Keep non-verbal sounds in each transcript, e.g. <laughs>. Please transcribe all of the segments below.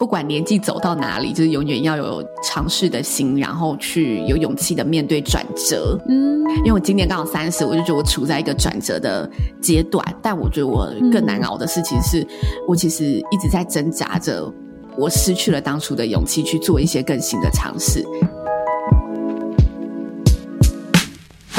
不管年纪走到哪里，就是永远要有尝试的心，然后去有勇气的面对转折。嗯，因为我今年刚好三十，我就觉得我处在一个转折的阶段。但我觉得我更难熬的事情是，我其实一直在挣扎着，我失去了当初的勇气去做一些更新的尝试。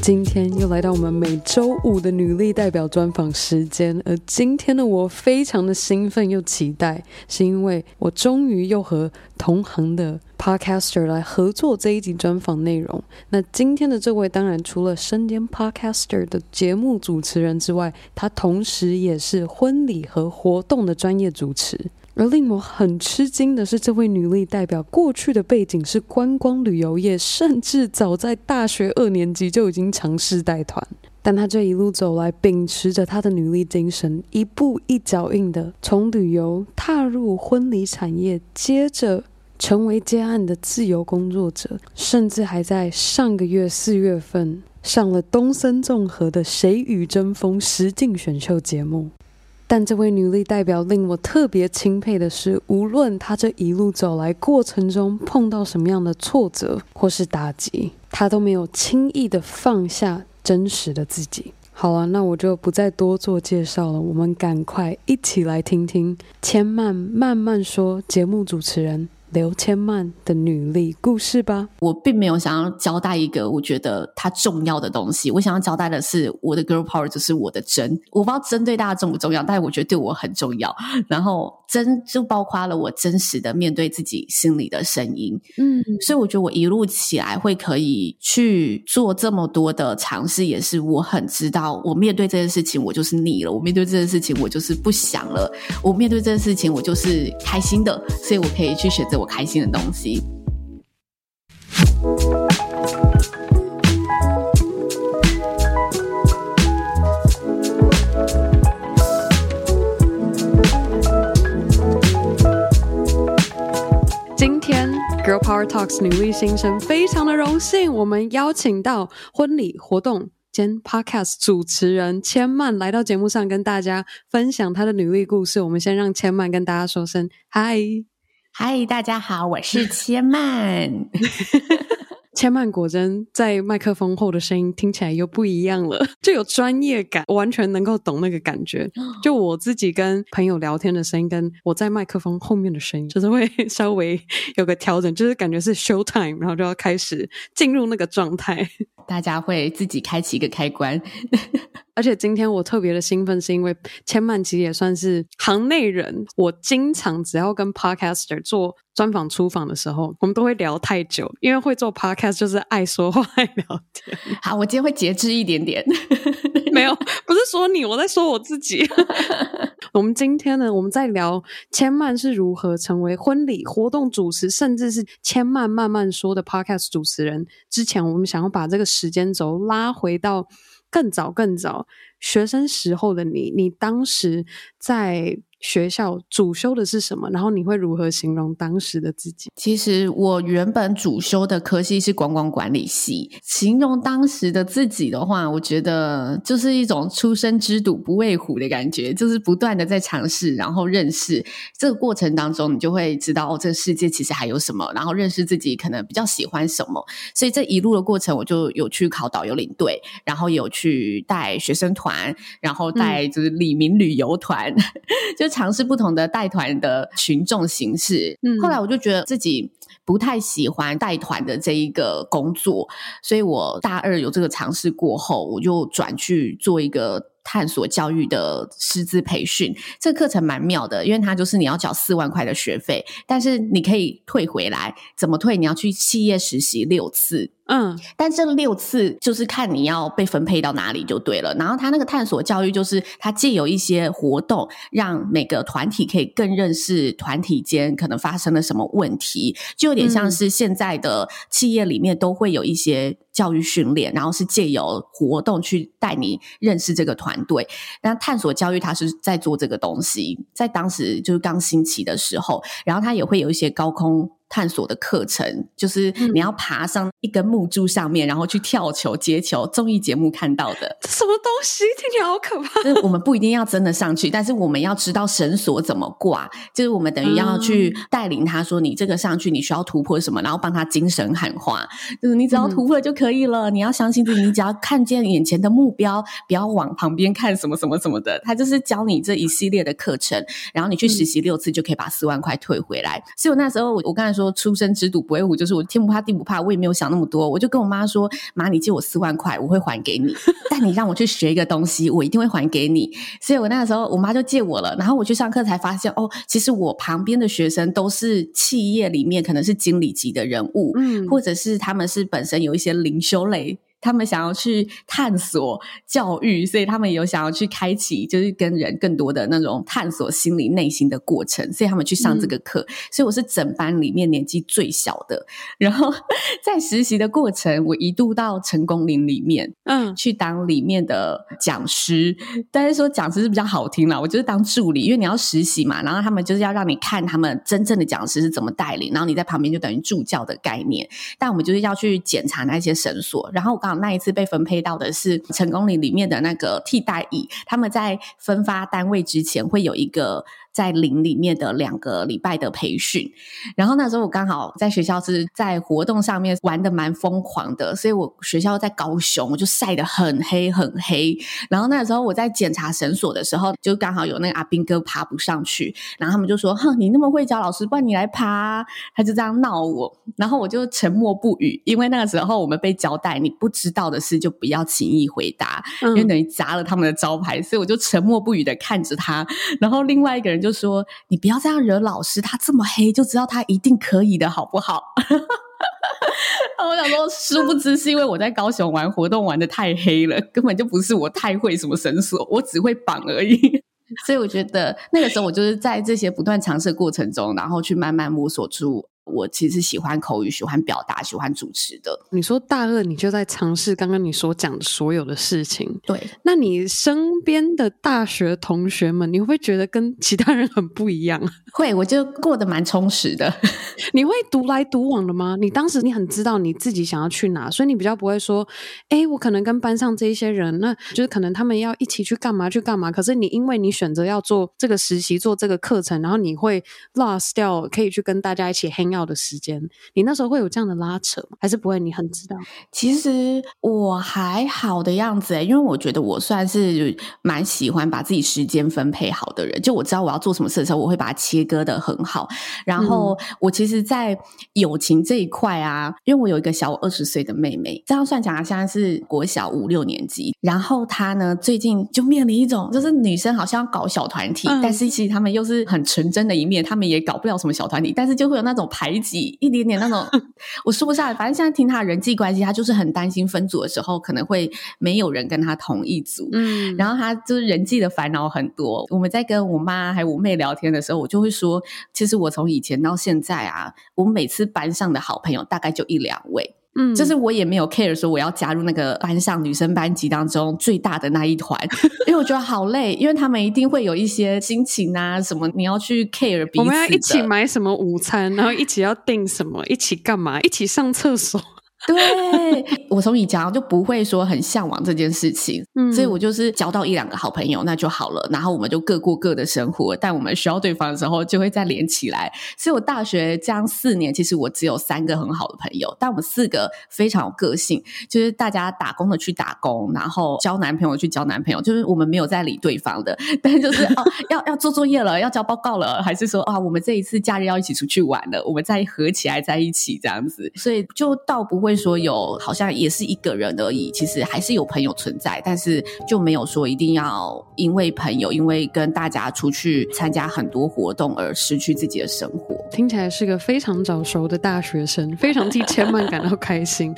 今天又来到我们每周五的女力代表专访时间，而今天的我非常的兴奋又期待，是因为我终于又和同行的 Podcaster 来合作这一集专访内容。那今天的这位当然除了身兼 Podcaster 的节目主持人之外，他同时也是婚礼和活动的专业主持。而令我很吃惊的是，这位女力代表过去的背景是观光旅游业，甚至早在大学二年级就已经尝试带团。但她这一路走来，秉持着她的女力精神，一步一脚印的从旅游踏入婚礼产业，接着成为接案的自由工作者，甚至还在上个月四月份上了东森综合的《谁与争锋》实境选秀节目。但这位女力代表令我特别钦佩的是，无论她这一路走来过程中碰到什么样的挫折或是打击，她都没有轻易的放下真实的自己。好了，那我就不再多做介绍了，我们赶快一起来听听千曼慢慢说节目主持人。刘千曼的女力故事吧。我并没有想要交代一个我觉得它重要的东西，我想要交代的是我的 girl power 就是我的真。我不知道真对大家重不重要，但是我觉得对我很重要。然后真就包括了我真实的面对自己心里的声音。嗯，所以我觉得我一路起来会可以去做这么多的尝试，也是我很知道，我面对这件事情我就是腻了，我面对这件事情我就是不想了，我面对这件事情我就是开心的，所以我可以去选择。我开心的东西。今天 Girl Power Talks 女力新生非常的荣幸，我们邀请到婚礼活动兼 Podcast 主持人千嫚来到节目上，跟大家分享她的女力故事。我们先让千嫚跟大家说声嗨。嗨，大家好，我是千曼。<laughs> 千曼果真在麦克风后的声音听起来又不一样了，<laughs> 就有专业感，我完全能够懂那个感觉。<gasps> 就我自己跟朋友聊天的声音，跟我在麦克风后面的声音，就是会稍微有个调整，就是感觉是 show time，然后就要开始进入那个状态。大家会自己开启一个开关。<laughs> 而且今天我特别的兴奋，是因为千曼其实也算是行内人。我经常只要跟 podcaster 做专访出访的时候，我们都会聊太久，因为会做 podcast 就是爱说话、爱聊天。好，我今天会节制一点点。没有，不是说你，我在说我自己。<laughs> 我们今天呢，我们在聊千曼是如何成为婚礼活动主持，甚至是千曼慢慢说的 podcast 主持人。之前我们想要把这个时间轴拉回到。更早更早，学生时候的你，你当时在学校主修的是什么？然后你会如何形容当时的自己？其实我原本主修的科系是观光管理系。形容当时的自己的话，我觉得就是一种初生之犊不畏虎的感觉，就是不断的在尝试，然后认识。这个过程当中，你就会知道哦，这个世界其实还有什么，然后认识自己可能比较喜欢什么。所以这一路的过程，我就有去考导游领队，然后有去带学生团，然后带就是李明旅游团，嗯、<laughs> 就。尝试不同的带团的群众形式，嗯，后来我就觉得自己不太喜欢带团的这一个工作，所以我大二有这个尝试过后，我就转去做一个探索教育的师资培训。这个课程蛮妙的，因为它就是你要缴四万块的学费，但是你可以退回来，怎么退？你要去企业实习六次。嗯，但这六次就是看你要被分配到哪里就对了。然后他那个探索教育，就是他借有一些活动，让每个团体可以更认识团体间可能发生了什么问题，就有点像是现在的企业里面都会有一些教育训练，然后是借由活动去带你认识这个团队。那探索教育他是在做这个东西，在当时就是刚兴起的时候，然后他也会有一些高空。探索的课程，就是你要爬上一根木柱上面，然后去跳球、接球，综艺节目看到的。这什么东西？听起来好可怕。就是我们不一定要真的上去，但是我们要知道绳索怎么挂。就是我们等于要去带领他说，你这个上去你需要突破什么，然后帮他精神喊话。就是你只要突破就可以了，嗯、你要相信自己，你只要看见眼前的目标，不要往旁边看什么什么什么的。他就是教你这一系列的课程，然后你去实习六次就可以把四万块退回来。所以我那时候我我刚才说出生之犊不畏虎，就是我天不怕地不怕，我也没有想那么多，我就跟我妈说：“妈，你借我四万块，我会还给你。但你让我去学一个东西，我一定会还给你。”所以我那个时候我妈就借我了，然后我去上课才发现，哦，其实我旁边的学生都是企业里面可能是经理级的人物，嗯，或者是他们是本身有一些灵修类。他们想要去探索教育，所以他们有想要去开启，就是跟人更多的那种探索心理内心的过程，所以他们去上这个课。嗯、所以我是整班里面年纪最小的。然后在实习的过程，我一度到成功林里面，嗯，去当里面的讲师。但是说讲师是比较好听啦，我就是当助理，因为你要实习嘛。然后他们就是要让你看他们真正的讲师是怎么带领，然后你在旁边就等于助教的概念。但我们就是要去检查那些绳索，然后我。那一次被分配到的是成功领里面的那个替代役，他们在分发单位之前会有一个。在林里面的两个礼拜的培训，然后那时候我刚好在学校是在活动上面玩的蛮疯狂的，所以我学校在高雄，我就晒得很黑很黑。然后那时候我在检查绳索的时候，就刚好有那个阿兵哥爬不上去，然后他们就说：“哼，你那么会教，老师不然你来爬。”他就这样闹我，然后我就沉默不语，因为那个时候我们被交代，你不知道的事就不要轻易回答，因为等于砸了他们的招牌，所以我就沉默不语的看着他，然后另外一个人就。就说你不要这样惹老师，他这么黑，就知道他一定可以的，好不好？<laughs> 我想说，殊不知是因为我在高雄玩活动玩的太黑了，根本就不是我太会什么绳索，我只会绑而已。<laughs> 所以我觉得那个时候我就是在这些不断尝试过程中，然后去慢慢摸索出。我其实喜欢口语，喜欢表达，喜欢主持的。你说大二你就在尝试刚刚你所讲的所有的事情，对。那你身边的大学同学们，你会不会觉得跟其他人很不一样？<laughs> 会，我就过得蛮充实的。<laughs> 你会独来独往的吗？你当时你很知道你自己想要去哪，所以你比较不会说，哎，我可能跟班上这一些人，那就是可能他们要一起去干嘛去干嘛。可是你因为你选择要做这个实习，做这个课程，然后你会 lost 掉可以去跟大家一起 hang out 的时间，你那时候会有这样的拉扯吗？还是不会？你很知道？其实我还好的样子诶，因为我觉得我算是蛮喜欢把自己时间分配好的人。就我知道我要做什么事的时候，我会把它切割的很好。然后我其实，在友情这一块啊，因为我有一个小我二十岁的妹妹，这样算起来现在是国小五六年级。然后她呢，最近就面临一种，就是女生好像要搞小团体，嗯、但是其实她们又是很纯真的一面，她们也搞不了什么小团体，但是就会有那种排挤。一点点那种，<laughs> 我说不下来。反正现在听他的人际关系，他就是很担心分组的时候可能会没有人跟他同一组。嗯，然后他就是人际的烦恼很多。我们在跟我妈还有我妹聊天的时候，我就会说，其实我从以前到现在啊，我每次班上的好朋友大概就一两位。嗯，就是我也没有 care 说我要加入那个班上女生班级当中最大的那一团，<laughs> 因为我觉得好累，因为他们一定会有一些心情啊什么，你要去 care 彼此。我们要一起买什么午餐，然后一起要订什么，一起干嘛，一起上厕所。<laughs> 对，<laughs> 我从以前就不会说很向往这件事情，嗯，所以我就是交到一两个好朋友那就好了，然后我们就各过各的生活，但我们需要对方的时候就会再连起来。所以我大学这样四年，其实我只有三个很好的朋友，但我们四个非常有个性，就是大家打工的去打工，然后交男朋友去交男朋友，就是我们没有在理对方的，但就是 <laughs> 哦要要做作业了，要交报告了，还是说啊我们这一次假日要一起出去玩了，我们再合起来在一起这样子，所以就倒不会。会说有好像也是一个人而已，其实还是有朋友存在，但是就没有说一定要因为朋友，因为跟大家出去参加很多活动而失去自己的生活。听起来是个非常早熟的大学生，非常替千曼感到开心。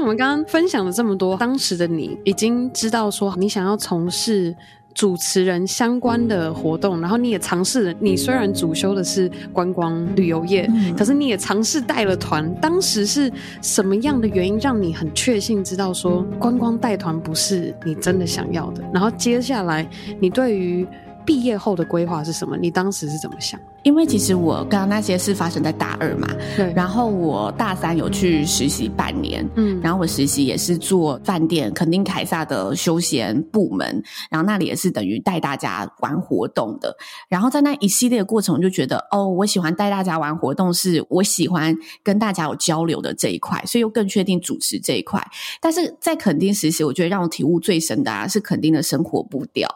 我们刚刚分享了这么多，当时的你已经知道说你想要从事主持人相关的活动，然后你也尝试了。你虽然主修的是观光旅游业，嗯、可是你也尝试带了团。当时是什么样的原因让你很确信知道说观光带团不是你真的想要的？然后接下来你对于毕业后的规划是什么？你当时是怎么想？因为其实我刚刚那些事发生在大二嘛，对。然后我大三有去实习半年，嗯。然后我实习也是做饭店肯定凯撒的休闲部门，然后那里也是等于带大家玩活动的。然后在那一系列的过程，我就觉得哦，我喜欢带大家玩活动，是我喜欢跟大家有交流的这一块，所以又更确定主持这一块。但是在肯定实习，我觉得让我体悟最深的啊，是肯定的生活步调。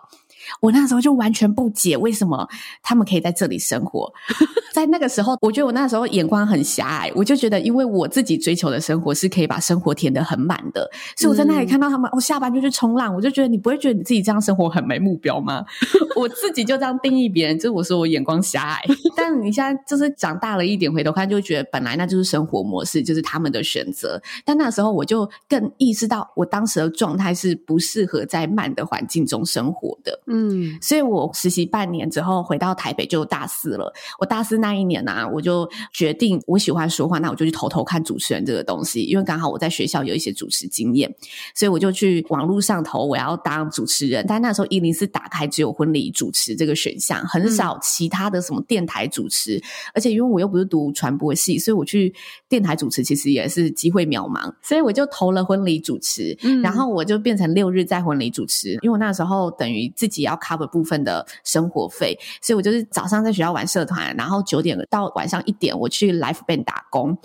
我那时候就完全不解，为什么他们可以在这里生活。<laughs> 在那个时候，我觉得我那时候眼光很狭隘，我就觉得，因为我自己追求的生活是可以把生活填得很满的，所以我在那里看到他们，我、嗯哦、下班就去冲浪，我就觉得你不会觉得你自己这样生活很没目标吗？<laughs> 我自己就这样定义别人，就是我说我眼光狭隘。<laughs> 但你现在就是长大了一点，回头看就觉得本来那就是生活模式，就是他们的选择。但那时候我就更意识到，我当时的状态是不适合在慢的环境中生活的。嗯，所以我实习半年之后回到台北就大四了。我大四那一年啊，我就决定我喜欢说话，那我就去偷偷看主持人这个东西，因为刚好我在学校有一些主持经验，所以我就去网络上投我要当主持人。但那时候一零四打开只有婚礼主持这个选项，很少其他的什么电台主持。嗯、而且因为我又不是读传播系，所以我去电台主持其实也是机会渺茫，所以我就投了婚礼主持，嗯、然后我就变成六日在婚礼主持，因为我那时候等于自己。要 cover 部分的生活费，所以我就是早上在学校玩社团，然后九点到晚上一点我去 l i f e band 打工，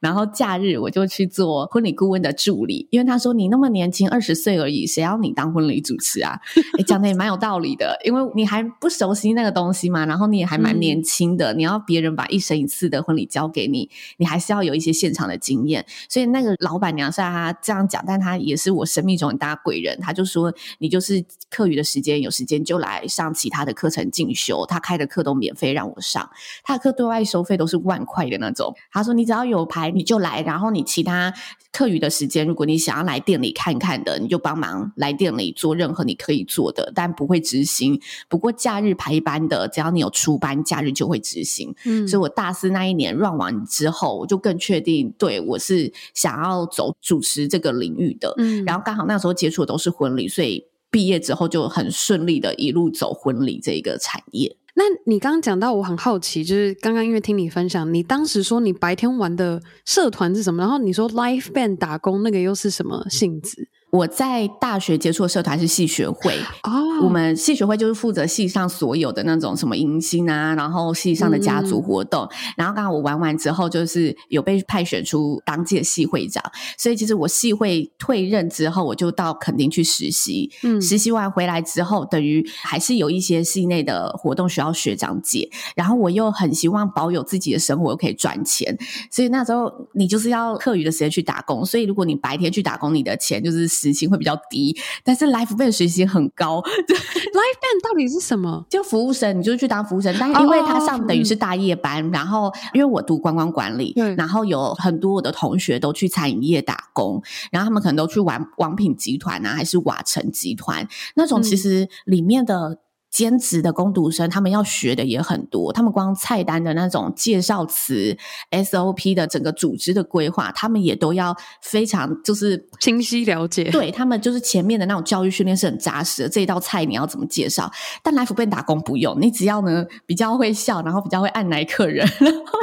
然后假日我就去做婚礼顾问的助理。因为他说你那么年轻，二十岁而已，谁要你当婚礼主持啊？诶讲的也蛮有道理的，因为你还不熟悉那个东西嘛，然后你也还蛮年轻的，嗯、你要别人把一生一次的婚礼交给你，你还是要有一些现场的经验。所以那个老板娘虽然她这样讲，但她也是我生命中很大贵人。她就说你就是课余的时间有时间就来上其他的课程进修，他开的课都免费让我上，他的课对外收费都是万块的那种。他说你只要有牌你就来，然后你其他课余的时间，如果你想要来店里看看的，你就帮忙来店里做任何你可以做的，但不会执行。不过假日排班的，只要你有出班，假日就会执行。嗯，所以我大四那一年 run 完之后，我就更确定，对，我是想要走主持这个领域的。嗯，然后刚好那时候接触的都是婚礼，所以。毕业之后就很顺利的一路走婚礼这一个产业。那你刚刚讲到，我很好奇，就是刚刚因为听你分享，你当时说你白天玩的社团是什么，然后你说 l i f e band 打工那个又是什么性质？我在大学接触的社团是系学会哦，我们系学会就是负责系上所有的那种什么迎新啊，然后系上的家族活动，嗯、然后刚好我玩完之后，就是有被派选出当届系会长，所以其实我系会退任之后，我就到垦丁去实习，嗯，实习完回来之后，等于还是有一些系内的活动需要学长姐，然后我又很希望保有自己的生活又可以赚钱，所以那时候你就是要课余的时间去打工，所以如果你白天去打工，你的钱就是。时薪会比较低，但是 life band 时薪很高。Life band 到底是什么？就服务生，你就去当服务生。但是因为他上等于是大夜班，oh, 然后因为我读观光管理，然后有很多我的同学都去餐饮业打工，然后他们可能都去玩王品集团啊，还是瓦城集团那种，其实里面的。兼职的工读生，他们要学的也很多。他们光菜单的那种介绍词、SOP 的整个组织的规划，他们也都要非常就是清晰了解。对，他们就是前面的那种教育训练是很扎实的。这一道菜你要怎么介绍？但 live band 打工不用，你只要呢比较会笑，然后比较会按来客人，<laughs> 然后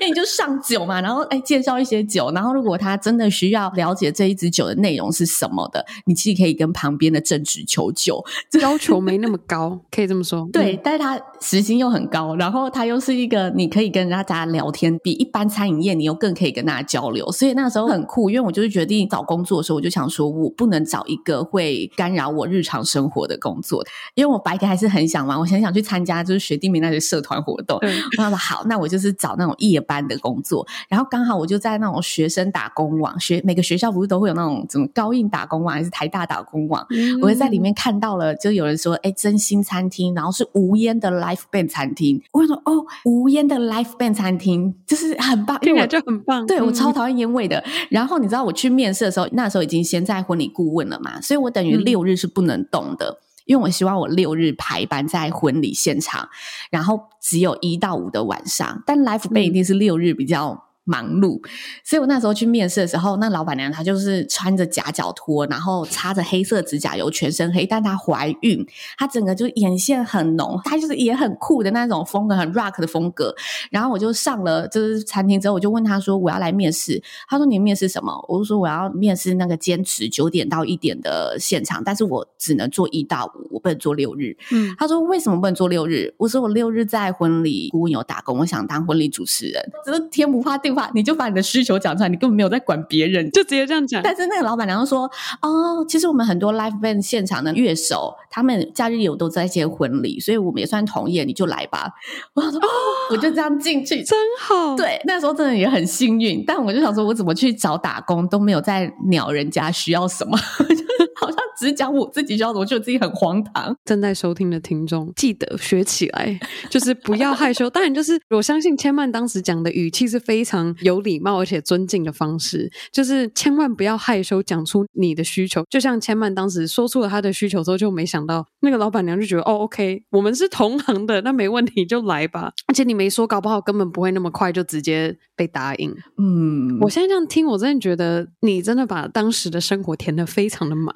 你就上酒嘛，然后哎介绍一些酒，然后如果他真的需要了解这一支酒的内容是什么的，你其实可以跟旁边的正职求救，<laughs> 要求没那么高。可以这么说，对，但是他时薪又很高，然后他又是一个你可以跟大家聊天，比一般餐饮业你又更可以跟大家交流，所以那时候很酷。因为我就是决定找工作的时候，我就想说，我不能找一个会干扰我日常生活的工作，因为我白天还是很想玩，我很想去参加就是学弟妹那些社团活动。对我说好，那我就是找那种夜班的工作，然后刚好我就在那种学生打工网，学每个学校不是都会有那种什么高应打工网还是台大打工网，嗯、我就在里面看到了，就有人说，哎，真心餐厅。然后是无烟的 l i f e band 餐厅，我说哦，无烟的 l i f e band 餐厅就是很棒，听起来就很棒。对，我超讨厌烟味的。嗯、然后你知道我去面试的时候，那时候已经先在婚礼顾问了嘛，所以我等于六日是不能动的。嗯因为我希望我六日排班在婚礼现场，然后只有一到五的晚上，但 l i f e band 一定是六日比较。忙碌，所以我那时候去面试的时候，那老板娘她就是穿着夹脚拖，然后擦着黑色指甲油，全身黑，但她怀孕，她整个就眼线很浓，她就是也很酷的那种风格，很 rock 的风格。然后我就上了就是餐厅之后，我就问她说我要来面试，她说你面试什么？我就说我要面试那个坚持九点到一点的现场，但是我只能做一到五，我不能做六日。嗯，她说为什么不能做六日？我说我六日在婚礼顾问有打工，我想当婚礼主持人，只是天不怕地。你就把你的需求讲出来，你根本没有在管别人，就直接这样讲。但是那个老板娘说：“哦，其实我们很多 live band 现场的乐手，他们假日有都在接婚礼，所以我们也算同业，你就来吧。<laughs> ”我说：“哦，我就这样进去，真好。”对，那时候真的也很幸运。但我就想说，我怎么去找打工都没有在鸟人家需要什么。<laughs> 好像只讲我自己，就我觉得自己很荒唐。正在收听的听众，记得学起来，<laughs> 就是不要害羞。当然，就是我相信千曼当时讲的语气是非常有礼貌而且尊敬的方式，就是千万不要害羞讲出你的需求。就像千曼当时说出了他的需求之后，就没想到那个老板娘就觉得哦，OK，我们是同行的，那没问题，就来吧。而且你没说，搞不好根本不会那么快就直接被答应。嗯，我现在这样听，我真的觉得你真的把当时的生活填得非常的满。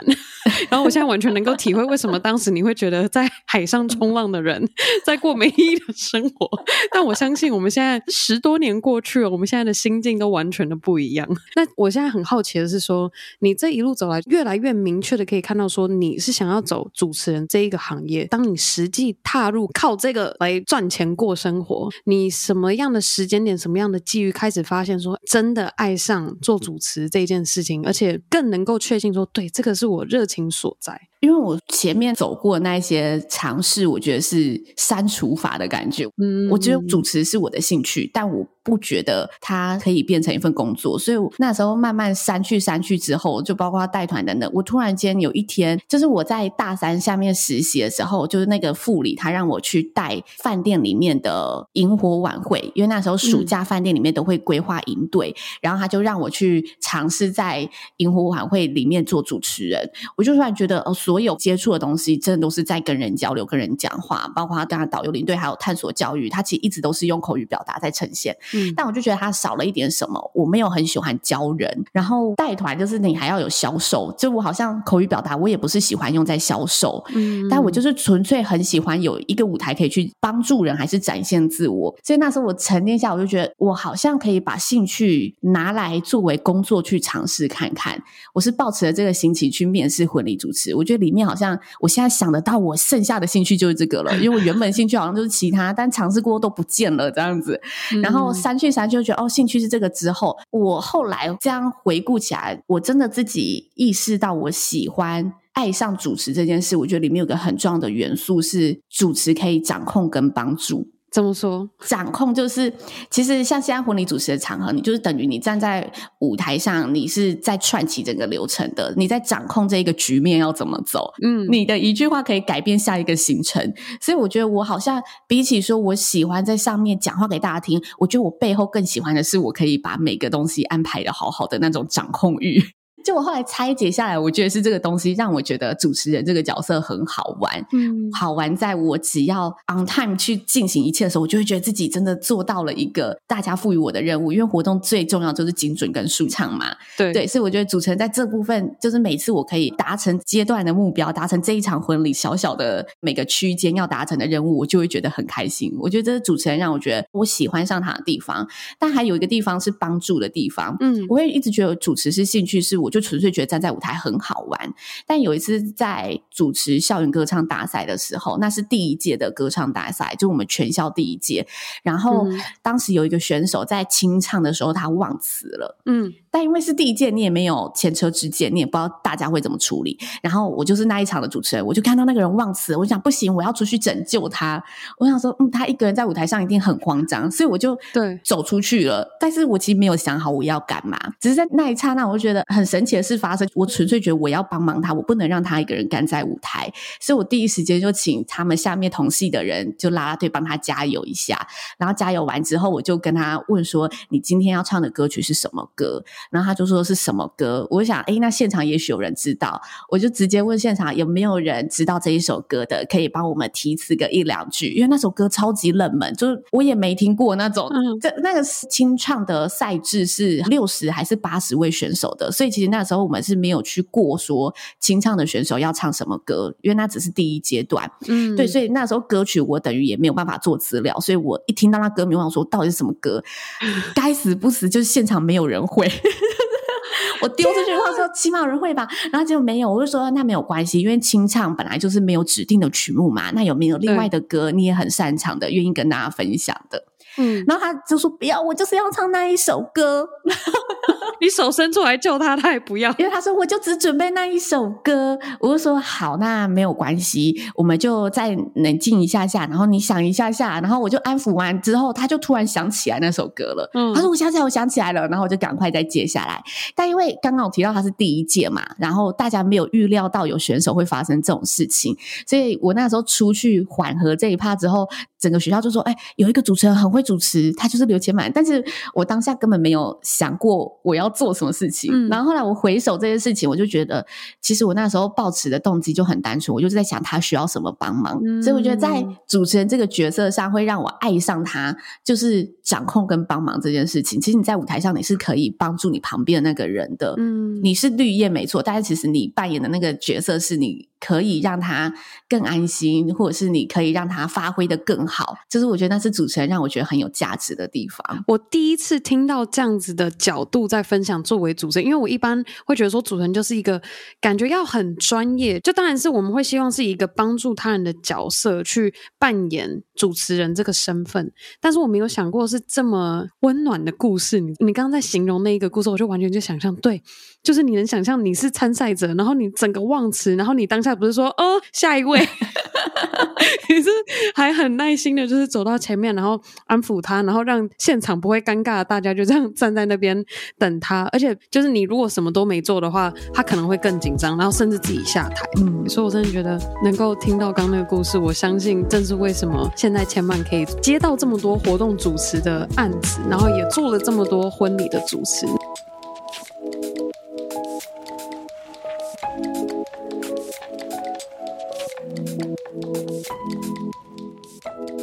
然后我现在完全能够体会为什么当时你会觉得在海上冲浪的人在过没意义的生活，但我相信我们现在十多年过去了，我们现在的心境都完全的不一样。那我现在很好奇的是说，你这一路走来，越来越明确的可以看到说你是想要走主持人这一个行业。当你实际踏入靠这个来赚钱过生活，你什么样的时间点、什么样的机遇开始发现说真的爱上做主持这件事情，而且更能够确信说，对，这个是。我热情所在。因为我前面走过那些尝试，我觉得是删除法的感觉。嗯，我觉得主持是我的兴趣，但我不觉得它可以变成一份工作。所以那时候慢慢删去删去之后，就包括带团等等。我突然间有一天，就是我在大三下面实习的时候，就是那个副理他让我去带饭店里面的萤火晚会，因为那时候暑假饭店里面都会规划营队，嗯，然后他就让我去尝试在萤火晚会里面做主持人。我就突然觉得哦。所有接触的东西，真的都是在跟人交流、跟人讲话，包括他当然导游领队，还有探索教育，他其实一直都是用口语表达在呈现。嗯，但我就觉得他少了一点什么。我没有很喜欢教人，然后带团就是你还要有销售，就我好像口语表达，我也不是喜欢用在销售。嗯，但我就是纯粹很喜欢有一个舞台可以去帮助人，还是展现自我。所以那时候我沉淀下，我就觉得我好像可以把兴趣拿来作为工作去尝试看看。我是抱持了这个心情去面试婚礼主持，我觉得。里面好像我现在想得到，我剩下的兴趣就是这个了。因为我原本兴趣好像就是其他，但尝试过都不见了这样子。然后删去删去，就觉得哦，兴趣是这个之后，我后来这样回顾起来，我真的自己意识到，我喜欢爱上主持这件事。我觉得里面有个很重要的元素是，主持可以掌控跟帮助。怎么说？掌控就是，其实像现在婚礼主持的场合，你就是等于你站在舞台上，你是在串起整个流程的，你在掌控这一个局面要怎么走。嗯，你的一句话可以改变下一个行程，所以我觉得我好像比起说我喜欢在上面讲话给大家听，我觉得我背后更喜欢的是我可以把每个东西安排的好好的那种掌控欲。就我后来拆解下来，我觉得是这个东西让我觉得主持人这个角色很好玩。嗯，好玩在我只要 on time 去进行一切的时候，我就会觉得自己真的做到了一个大家赋予我的任务。因为活动最重要就是精准跟舒畅嘛。对对，所以我觉得主持人在这部分，就是每次我可以达成阶段的目标，达成这一场婚礼小小的每个区间要达成的任务，我就会觉得很开心。我觉得这是主持人让我觉得我喜欢上他的地方。但还有一个地方是帮助的地方。嗯，我会一直觉得主持是兴趣，是我。我就纯粹觉得站在舞台很好玩，但有一次在主持校园歌唱大赛的时候，那是第一届的歌唱大赛，就我们全校第一届。然后当时有一个选手在清唱的时候，他忘词了。嗯。但因为是第一届，你也没有前车之鉴，你也不知道大家会怎么处理。然后我就是那一场的主持人，我就看到那个人忘词，我就想不行，我要出去拯救他。我想说，嗯，他一个人在舞台上一定很慌张，所以我就对走出去了。但是我其实没有想好我要干嘛，只是在那一刹那，我就觉得很神奇的事发生。我纯粹觉得我要帮忙他，我不能让他一个人干在舞台，所以我第一时间就请他们下面同系的人就拉拉队帮他加油一下。然后加油完之后，我就跟他问说：“你今天要唱的歌曲是什么歌？”然后他就说是什么歌，我想，哎，那现场也许有人知道，我就直接问现场有没有人知道这一首歌的，可以帮我们提词个一两句，因为那首歌超级冷门，就是我也没听过那种。嗯，这那个清唱的赛制是六十还是八十位选手的，所以其实那时候我们是没有去过说清唱的选手要唱什么歌，因为那只是第一阶段。嗯，对，所以那时候歌曲我等于也没有办法做资料，所以我一听到那歌名，我想说到底是什么歌？<laughs> 该死不死，就是现场没有人会。<laughs> 我丢出去，他说起码有人会吧，然后结果没有，我就说那没有关系，因为清唱本来就是没有指定的曲目嘛，那有没有另外的歌你也很擅长的，愿意跟大家分享的？嗯，然后他就说不要，我就是要唱那一首歌。<laughs> 你手伸出来救他，他也不要，因为他说我就只准备那一首歌。我就说好，那没有关系，我们就再冷静一下下，然后你想一下下，然后我就安抚完之后，他就突然想起来那首歌了。嗯，他说我想起来，我想起来了，然后我就赶快再接下来。但因为刚刚我提到他是第一届嘛，然后大家没有预料到有选手会发生这种事情，所以我那时候出去缓和这一趴之后，整个学校就说：“哎，有一个主持人很会主持，他就是刘千满。”但是我当下根本没有想过我要。做什么事情？嗯，然后后来我回首这件事情，我就觉得，其实我那时候抱持的动机就很单纯，我就是在想他需要什么帮忙。嗯，所以我觉得在主持人这个角色上，会让我爱上他，就是掌控跟帮忙这件事情。其实你在舞台上，你是可以帮助你旁边的那个人的。嗯，你是绿叶没错，但是其实你扮演的那个角色是你。可以让他更安心，或者是你可以让他发挥得更好，就是我觉得那是主持人让我觉得很有价值的地方。我第一次听到这样子的角度在分享作为主持人，因为我一般会觉得说主持人就是一个感觉要很专业，就当然是我们会希望是一个帮助他人的角色去扮演主持人这个身份，但是我没有想过是这么温暖的故事。你你刚刚在形容那一个故事，我就完全就想象，对，就是你能想象你是参赛者，然后你整个忘词，然后你当下。不是说哦，下一位，<laughs> 你是还很耐心的，就是走到前面，然后安抚他，然后让现场不会尴尬，大家就这样站在那边等他。而且就是你如果什么都没做的话，他可能会更紧张，然后甚至自己下台。嗯，所以我真的觉得能够听到刚刚那个故事，我相信正是为什么现在千曼可以接到这么多活动主持的案子，然后也做了这么多婚礼的主持。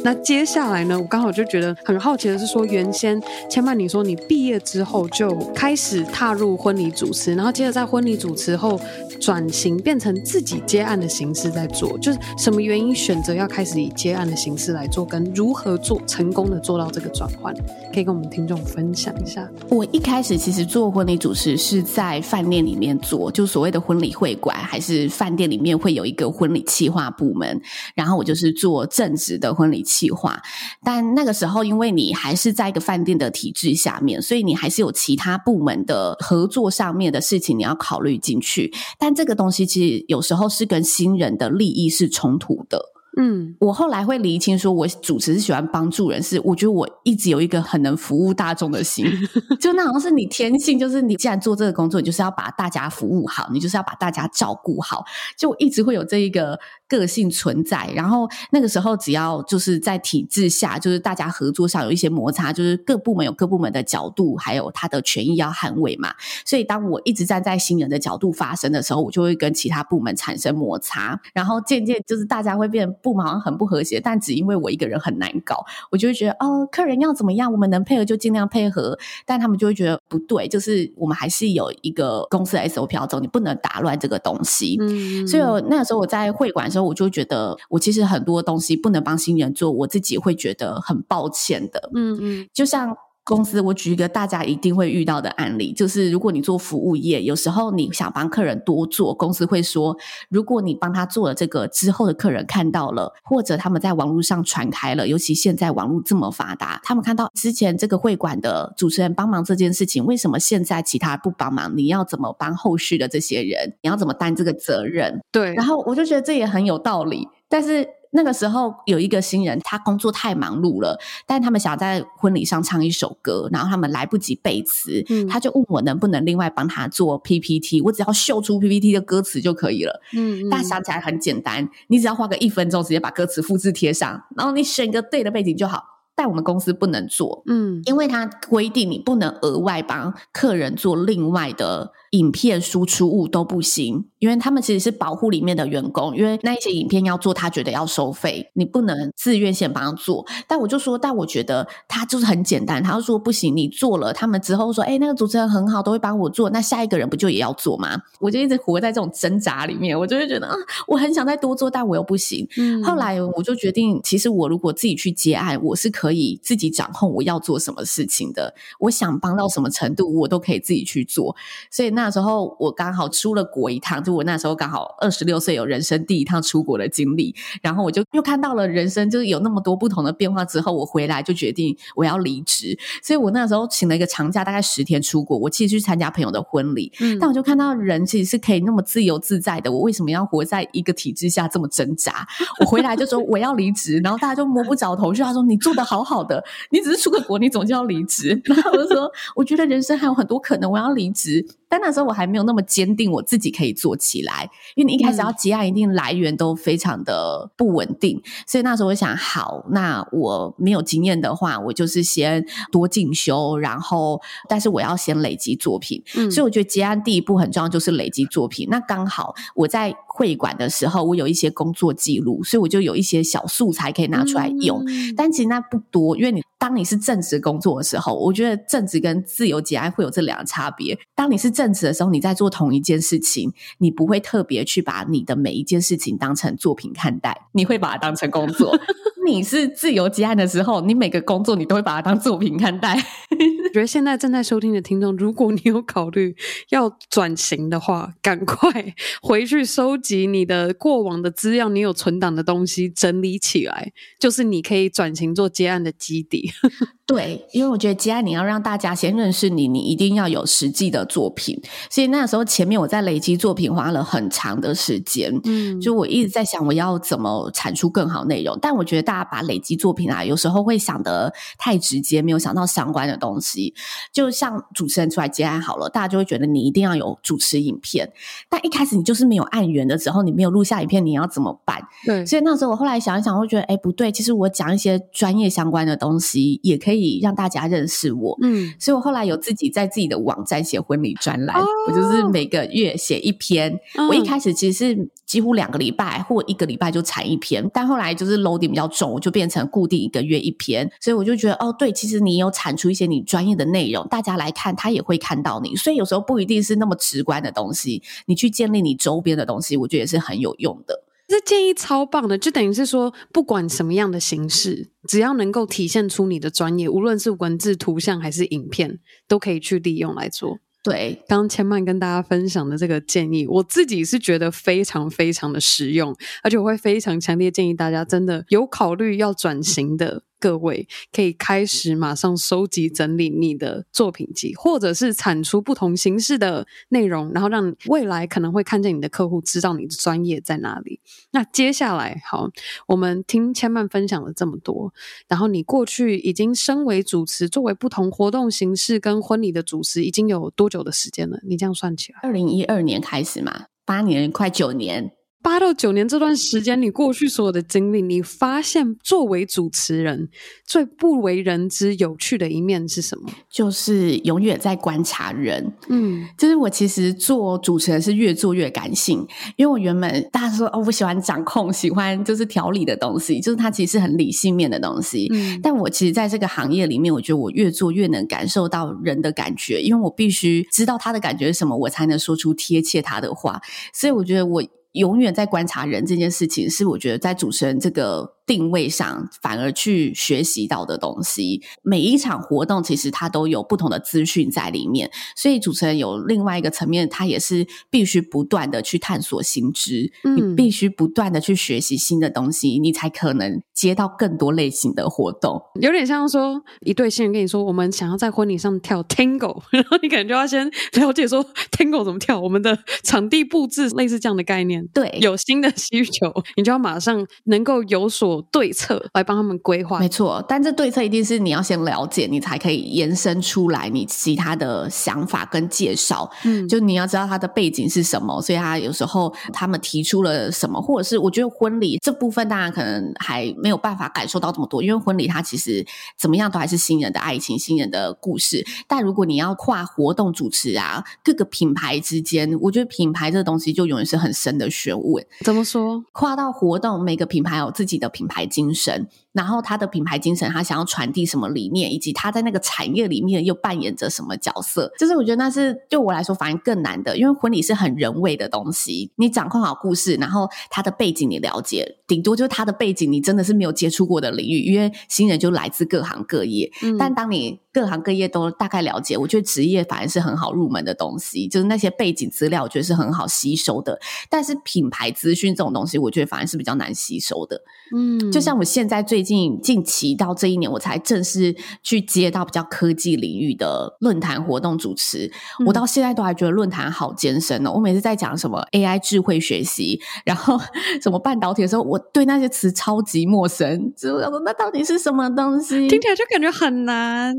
那接下来呢？我刚好就觉得很好奇的是说，原先千曼你说你毕业之后就开始踏入婚礼主持，然后接着在婚礼主持后转型变成自己接案的形式在做，就是什么原因选择要开始以接案的形式来做，跟如何做成功的做到这个转换，可以跟我们听众分享一下。我一开始其实做婚礼主持是在饭店里面做，就所谓的婚礼会馆，还是饭店里面会有一个婚礼企划部门，然后我就是做正职的婚礼企划，但那个时候因为你还是在一个饭店的体制下面，所以你还是有其他部门的合作上面的事情你要考虑进去。但这个东西其实有时候是跟新人的利益是冲突的。嗯，我后来会厘清说，我主持是喜欢帮助人，是我觉得我一直有一个很能服务大众的心，<laughs> 就那好像是你天性，就是你既然做这个工作，你就是要把大家服务好，你就是要把大家照顾好，就一直会有这一个。个性存在，然后那个时候只要就是在体制下，就是大家合作上有一些摩擦，就是各部门有各部门的角度，还有他的权益要捍卫嘛。所以当我一直站在新人的角度发声的时候，我就会跟其他部门产生摩擦，然后渐渐就是大家会变部门好像很不和谐，但只因为我一个人很难搞，我就会觉得哦，客人要怎么样，我们能配合就尽量配合，但他们就会觉得不对，就是我们还是有一个公司的 SOP 要走，你不能打乱这个东西。嗯，所以那个时候我在会馆。所以我就觉得，我其实很多东西不能帮新人做，我自己会觉得很抱歉的。嗯嗯，就像。公司，我举一个大家一定会遇到的案例，就是如果你做服务业，有时候你想帮客人多做，公司会说，如果你帮他做了这个之后的客人看到了，或者他们在网络上传开了，尤其现在网络这么发达，他们看到之前这个会馆的主持人帮忙这件事情，为什么现在其他不帮忙？你要怎么帮后续的这些人？你要怎么担这个责任？对，然后我就觉得这也很有道理，但是。那个时候有一个新人，他工作太忙碌了，但他们想在婚礼上唱一首歌，然后他们来不及背词，嗯，他就问我能不能另外帮他做 PPT，我只要秀出 PPT 的歌词就可以了。嗯，大家想起来很简单，你只要花个一分钟，直接把歌词复制贴上，然后你选个对的背景就好。但我们公司不能做，嗯，因为它规定你不能额外帮客人做另外的影片输出物都不行，因为他们其实是保护里面的员工，因为那一些影片要做，他觉得要收费，你不能自愿先帮他做。但我就说，但我觉得他就是很简单，他就说不行，你做了，他们之后说，哎，那个主持人很好，都会帮我做，那下一个人不就也要做吗？我就一直活在这种挣扎里面，我就会觉得啊，我很想再多做，但我又不行。嗯，后来我就决定，其实我如果自己去接案，我是可以自己掌控我要做什么事情的，我想帮到什么程度，我都可以自己去做。所以那。时候我刚好出了国一趟，就我那时候刚好二十六岁，有人生第一趟出国的经历，然后我就又看到了人生就是有那么多不同的变化之后，我回来就决定我要离职，所以我那时候请了一个长假，大概十天出国，我其实去参加朋友的婚礼，嗯，但我就看到人其实是可以那么自由自在的，我为什么要活在一个体制下这么挣扎？我回来就说我要离职，<laughs> 然后大家就摸不着头绪，他说你做的好好的，你只是出个国，你总就要离职，然后我就说我觉得人生还有很多可能，我要离职。但那时候我还没有那么坚定，我自己可以做起来。因为你一开始要结案，一定来源都非常的不稳定，嗯、所以那时候我想，好，那我没有经验的话，我就是先多进修，然后，但是我要先累积作品。嗯，所以我觉得结案第一步很重要，就是累积作品。那刚好我在会馆的时候，我有一些工作记录，所以我就有一些小素材可以拿出来用。嗯、但其实那不多，因为你当你是正职工作的时候，我觉得正职跟自由结案会有这两个差别。当你是正职的时候，你在做同一件事情，你不会特别去把你的每一件事情当成作品看待，你会把它当成工作。<laughs> 你是自由结案的时候，你每个工作你都会把它当作品看待。我觉得现在正在收听的听众，如果你有考虑要转型的话，赶快回去收及你的过往的资料，你有存档的东西整理起来，就是你可以转型做接案的基底。<laughs> 对，因为我觉得接案你要让大家先认识你，你一定要有实际的作品。所以那时候前面我在累积作品花了很长的时间，嗯，就我一直在想我要怎么产出更好内容。但我觉得大家把累积作品啊，有时候会想得太直接，没有想到相关的东西。就像主持人出来接案好了，大家就会觉得你一定要有主持影片。但一开始你就是没有案源的时候，你没有录下影片，你要怎么办？对，所以那时候我后来想一想，我觉得哎不对，其实我讲一些专业相关的东西也可以。可以让大家认识我，嗯，所以我后来有自己在自己的网站写婚礼专栏，哦、我就是每个月写一篇。嗯、我一开始其实是几乎两个礼拜或一个礼拜就产一篇，但后来就是 loading 比较重，我就变成固定一个月一篇。所以我就觉得，哦，对，其实你有产出一些你专业的内容，大家来看，他也会看到你。所以有时候不一定是那么直观的东西，你去建立你周边的东西，我觉得也是很有用的。这建议超棒的，就等于是说，不管什么样的形式，只要能够体现出你的专业，无论是文字、图像还是影片，都可以去利用来做。对，刚刚千曼跟大家分享的这个建议，我自己是觉得非常非常的实用，而且我会非常强烈建议大家，真的有考虑要转型的。各位可以开始马上收集整理你的作品集，或者是产出不同形式的内容，然后让未来可能会看见你的客户知道你的专业在哪里。那接下来，好，我们听千曼分享了这么多，然后你过去已经身为主持，作为不同活动形式跟婚礼的主持，已经有多久的时间了？你这样算起来，二零一二年开始嘛，八年，快九年。八到九年这段时间，你过去所有的经历，你发现作为主持人最不为人知、有趣的一面是什么？就是永远在观察人。嗯，就是我其实做主持人是越做越感性，因为我原本大家说哦，我喜欢掌控，喜欢就是条理的东西，就是它其实是很理性面的东西。嗯，但我其实在这个行业里面，我觉得我越做越能感受到人的感觉，因为我必须知道他的感觉是什么，我才能说出贴切他的话。所以我觉得我。永远在观察人这件事情，是我觉得在主持人这个定位上，反而去学习到的东西。每一场活动其实它都有不同的资讯在里面，所以主持人有另外一个层面，他也是必须不断的去探索新知，嗯、你必须不断的去学习新的东西，你才可能接到更多类型的活动。有点像说一对新人跟你说，我们想要在婚礼上跳 Tango，<laughs> 然后你可能就要先了解说 Tango 怎么跳，我们的场地布置类似这样的概念。对，有新的需求，你就要马上能够有所。做对策，来帮他们规划。没错，但这对策一定是你要先了解，你才可以延伸出来你其他的想法跟介绍。嗯，就你要知道他的背景是什么，所以他有时候他们提出了什么，或者是我觉得婚礼这部分，大家可能还没有办法感受到这么多，因为婚礼它其实怎么样都还是新人的爱情、新人的故事。但如果你要跨活动主持啊，各个品牌之间，我觉得品牌这个东西就永远是很深的学问。怎么说？跨到活动，每个品牌有自己的品牌精神。然后他的品牌精神，他想要传递什么理念，以及他在那个产业里面又扮演着什么角色，就是我觉得那是对我来说反而更难的，因为婚礼是很人为的东西，你掌控好故事，然后他的背景你了解，顶多就是他的背景你真的是没有接触过的领域，因为新人就来自各行各业，嗯、但当你各行各业都大概了解，我觉得职业反而是很好入门的东西，就是那些背景资料，我觉得是很好吸收的，但是品牌资讯这种东西，我觉得反而是比较难吸收的，嗯，就像我现在最近近期到这一年，我才正式去接到比较科技领域的论坛活动主持。嗯、我到现在都还觉得论坛好艰深哦。我每次在讲什么 AI 智慧学习，然后 <laughs> 什么半导体的时候，我对那些词超级陌生。就我说那到底是什么东西？听起来就感觉很难。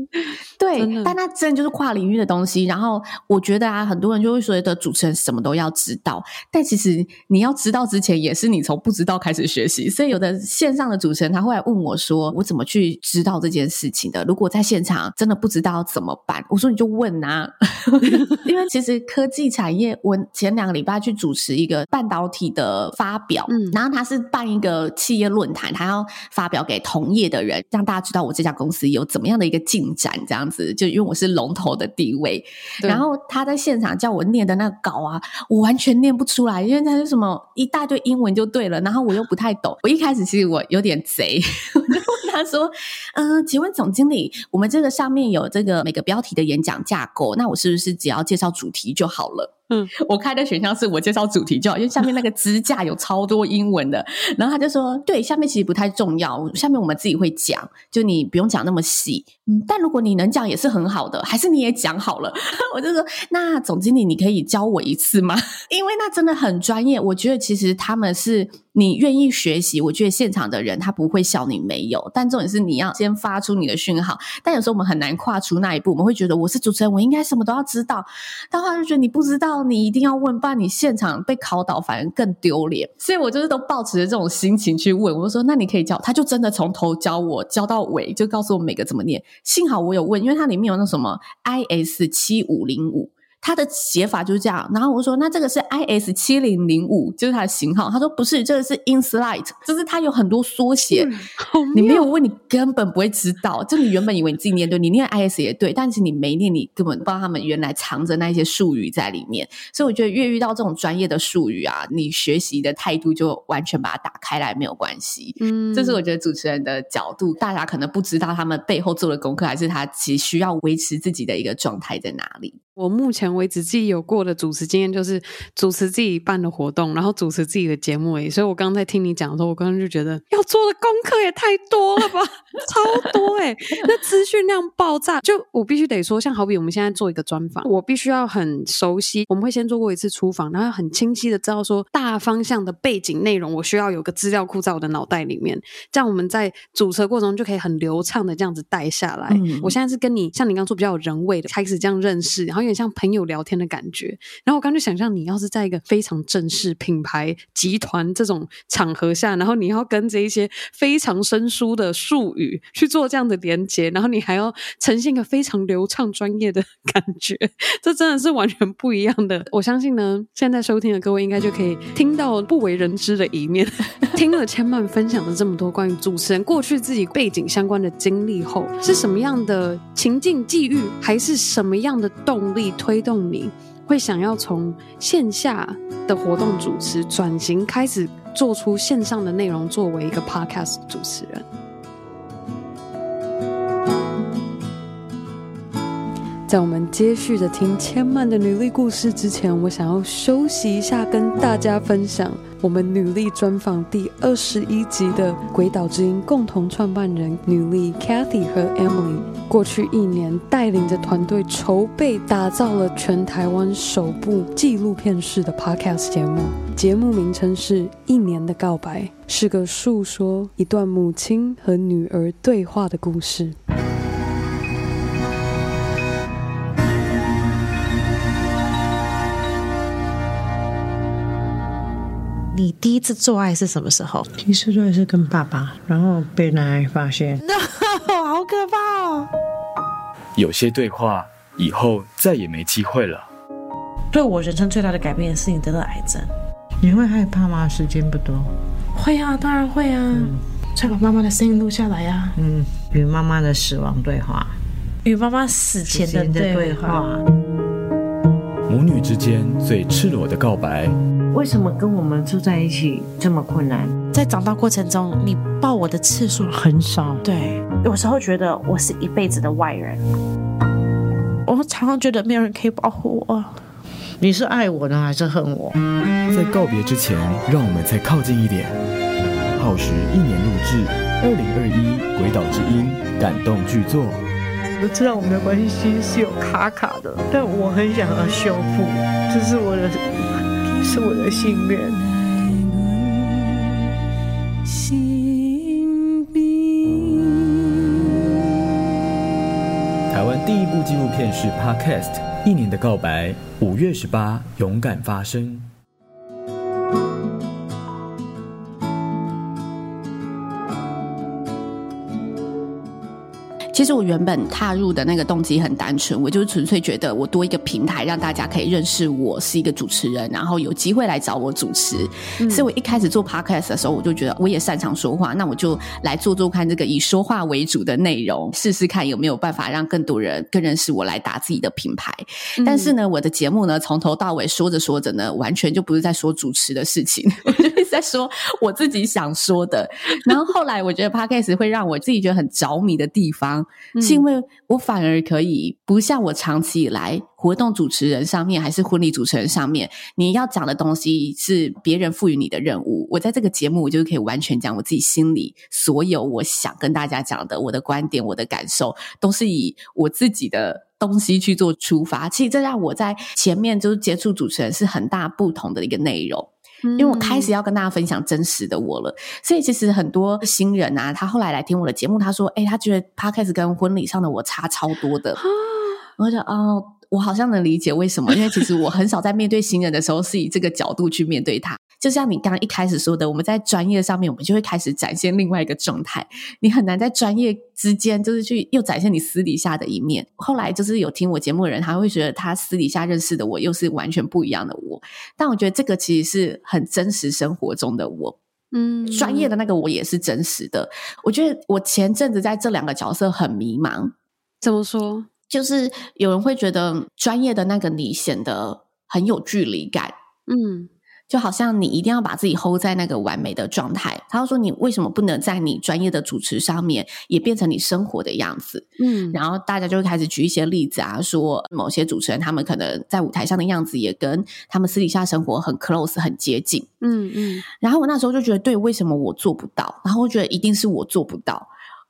对，但那真的就是跨领域的东西。然后我觉得啊，很多人就会觉得主持人什么都要知道，但其实你要知道之前，也是你从不知道开始学习。所以有的线上的主持人他会来问我说。我怎么去知道这件事情的？如果在现场真的不知道怎么办？我说你就问啊，<laughs> 因为其实科技产业，我前两个礼拜去主持一个半导体的发表，嗯，然后他是办一个企业论坛，他要发表给同业的人，让大家知道我这家公司有怎么样的一个进展，这样子，就因为我是龙头的地位。然后他在现场叫我念的那个稿啊，我完全念不出来，因为他是什么一大堆英文就对了，然后我又不太懂。我一开始其实我有点贼。<laughs> 他说：“嗯、呃，请问总经理，我们这个上面有这个每个标题的演讲架构，那我是不是只要介绍主题就好了？”嗯，我开的选项是我介绍主题就好，因为下面那个支架有超多英文的。然后他就说：“对，下面其实不太重要，下面我们自己会讲，就你不用讲那么细。嗯，但如果你能讲也是很好的，还是你也讲好了。<laughs> ”我就说：“那总经理，你可以教我一次吗？<laughs> 因为那真的很专业。我觉得其实他们是你愿意学习，我觉得现场的人他不会笑你没有。但重点是你要先发出你的讯号。但有时候我们很难跨出那一步，我们会觉得我是主持人，我应该什么都要知道。但后来就觉得你不知道。”你一定要问，不然你现场被考倒，反而更丢脸。所以我就是都抱持着这种心情去问，我说：“那你可以教。”他就真的从头教我，教到尾，就告诉我每个怎么念。幸好我有问，因为它里面有那什么 IS 七五零五。它的写法就是这样，然后我说，那这个是 IS 七零零五，就是它的型号。他说不是，这个是 InSight，就是它有很多缩写。嗯、你没有问，你根本不会知道。就你原本以为你自己念对，你念 IS 也对，但是你没念，你根本不知道他们原来藏着那些术语在里面。所以我觉得越遇到这种专业的术语啊，你学习的态度就完全把它打开来没有关系。嗯，这是我觉得主持人的角度，大家可能不知道他们背后做的功课，还是他其实需要维持自己的一个状态在哪里。我目前为止自己有过的主持经验就是主持自己办的活动，然后主持自己的节目而已。所以我刚刚在听你讲的时候，我刚刚就觉得要做的功课也太多了吧，<laughs> 超多哎、欸，那资讯量爆炸。就我必须得说，像好比我们现在做一个专访，我必须要很熟悉。我们会先做过一次出访，然后很清晰的知道说大方向的背景内容，我需要有个资料库在我的脑袋里面，这样我们在主持的过程中就可以很流畅的这样子带下来。嗯、我现在是跟你像你刚刚说比较有人味的开始这样认识，然后。有点像朋友聊天的感觉，然后我刚就想象你要是在一个非常正式品牌集团这种场合下，然后你要跟着一些非常生疏的术语去做这样的连接，然后你还要呈现一个非常流畅专业的 <laughs> 感觉，这真的是完全不一样的。我相信呢，现在收听的各位应该就可以听到不为人知的一面。<laughs> 听了千曼分享了这么多关于主持人过去自己背景相关的经历后，是什么样的情境际遇，还是什么样的动？力推动你会想要从线下的活动主持转型，开始做出线上的内容，作为一个 podcast 主持人。在我们接续的听千曼的女力故事之前，我想要休息一下，跟大家分享我们女力专访第二十一集的鬼岛之音共同创办人女力 Cathy 和 Emily，过去一年带领着团队筹备打造了全台湾首部纪录片式的 Podcast 节目，节目名称是《一年的告白》，是个诉说一段母亲和女儿对话的故事。你第一次做爱是什么时候？第一次做爱是跟爸爸，然后被奶奶发现。<laughs> No，好可怕哦！有些对话以后再也没机会了。对我人生最大的改变是你得了癌症。你会害怕吗？时间不多。会啊，当然会啊。嗯，再把妈妈的声音录下来呀，啊。嗯，与妈妈的死亡对话，与妈妈死前的对话，母女之间最赤裸的告白。为什么跟我们住在一起这么困难？在长大过程中，你抱我的次数很少。对，有时候觉得我是一辈子的外人。我常常觉得没有人可以保护我。你是爱我呢，还是恨我？在告别之前，让我们再靠近一点。耗时一年录制，二零二一鬼岛之音感动剧作。我知道我们的关系是有卡卡的，但我很想要修复，这是我的。是我的心愿。台湾第一部纪录片是 Podcast《一年的告白》，五月十八，勇敢发声。其实我原本踏入的那个动机很单纯，我就是纯粹觉得我多一个平台，让大家可以认识我是一个主持人，然后有机会来找我主持。嗯、所以我一开始做 podcast 的时候，我就觉得我也擅长说话，那我就来做做看这个以说话为主的内容，试试看有没有办法让更多人更认识我，来打自己的品牌。嗯、但是呢，我的节目呢，从头到尾说着说着呢，完全就不是在说主持的事情，<laughs> 我就是在说我自己想说的。然后后来我觉得 podcast 会让我自己觉得很着迷的地方。是因为我反而可以不像我长期以来活动主持人上面还是婚礼主持人上面，你要讲的东西是别人赋予你的任务。我在这个节目，我就可以完全讲我自己心里所有我想跟大家讲的，我的观点、我的感受，都是以我自己的东西去做出发。其实这让我在前面就是接触主持人是很大不同的一个内容。因为我开始要跟大家分享真实的我了，所以其实很多新人啊，他后来来听我的节目，他说：“诶，他觉得 Podcast 跟婚礼上的我差超多的。”我想哦，我好像能理解为什么，因为其实我很少在面对新人的时候是以这个角度去面对他。就像你刚刚一开始说的，我们在专业上面，我们就会开始展现另外一个状态。你很难在专业之间，就是去又展现你私底下的一面。后来就是有听我节目的人，他会觉得他私底下认识的我，又是完全不一样的我。但我觉得这个其实是很真实生活中的我，嗯，专业的那个我也是真实的。我觉得我前阵子在这两个角色很迷茫。怎么说？就是有人会觉得专业的那个你显得很有距离感，嗯。就好像你一定要把自己 hold 在那个完美的状态。他说：“你为什么不能在你专业的主持上面也变成你生活的样子？”嗯，然后大家就会开始举一些例子啊，说某些主持人他们可能在舞台上的样子也跟他们私底下生活很 close 很接近。嗯嗯，然后我那时候就觉得，对，为什么我做不到？然后我觉得一定是我做不到。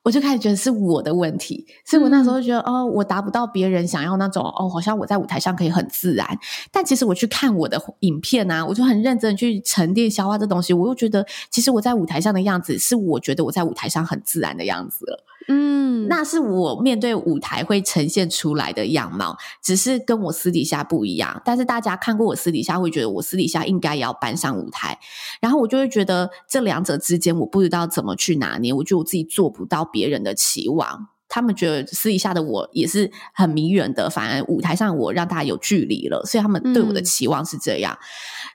我就开始觉得是我的问题，所以我那时候觉得，嗯、哦，我达不到别人想要那种，哦，好像我在舞台上可以很自然。但其实我去看我的影片啊，我就很认真去沉淀消化这东西，我又觉得，其实我在舞台上的样子是我觉得我在舞台上很自然的样子了。嗯，那是我面对舞台会呈现出来的样貌，只是跟我私底下不一样。但是大家看过我私底下，会觉得我私底下应该也要搬上舞台，然后我就会觉得这两者之间，我不知道怎么去拿捏。我觉得我自己做不到别人的期望，他们觉得私底下的我也是很迷人的，反而舞台上我让大家有距离了，所以他们对我的期望是这样。嗯、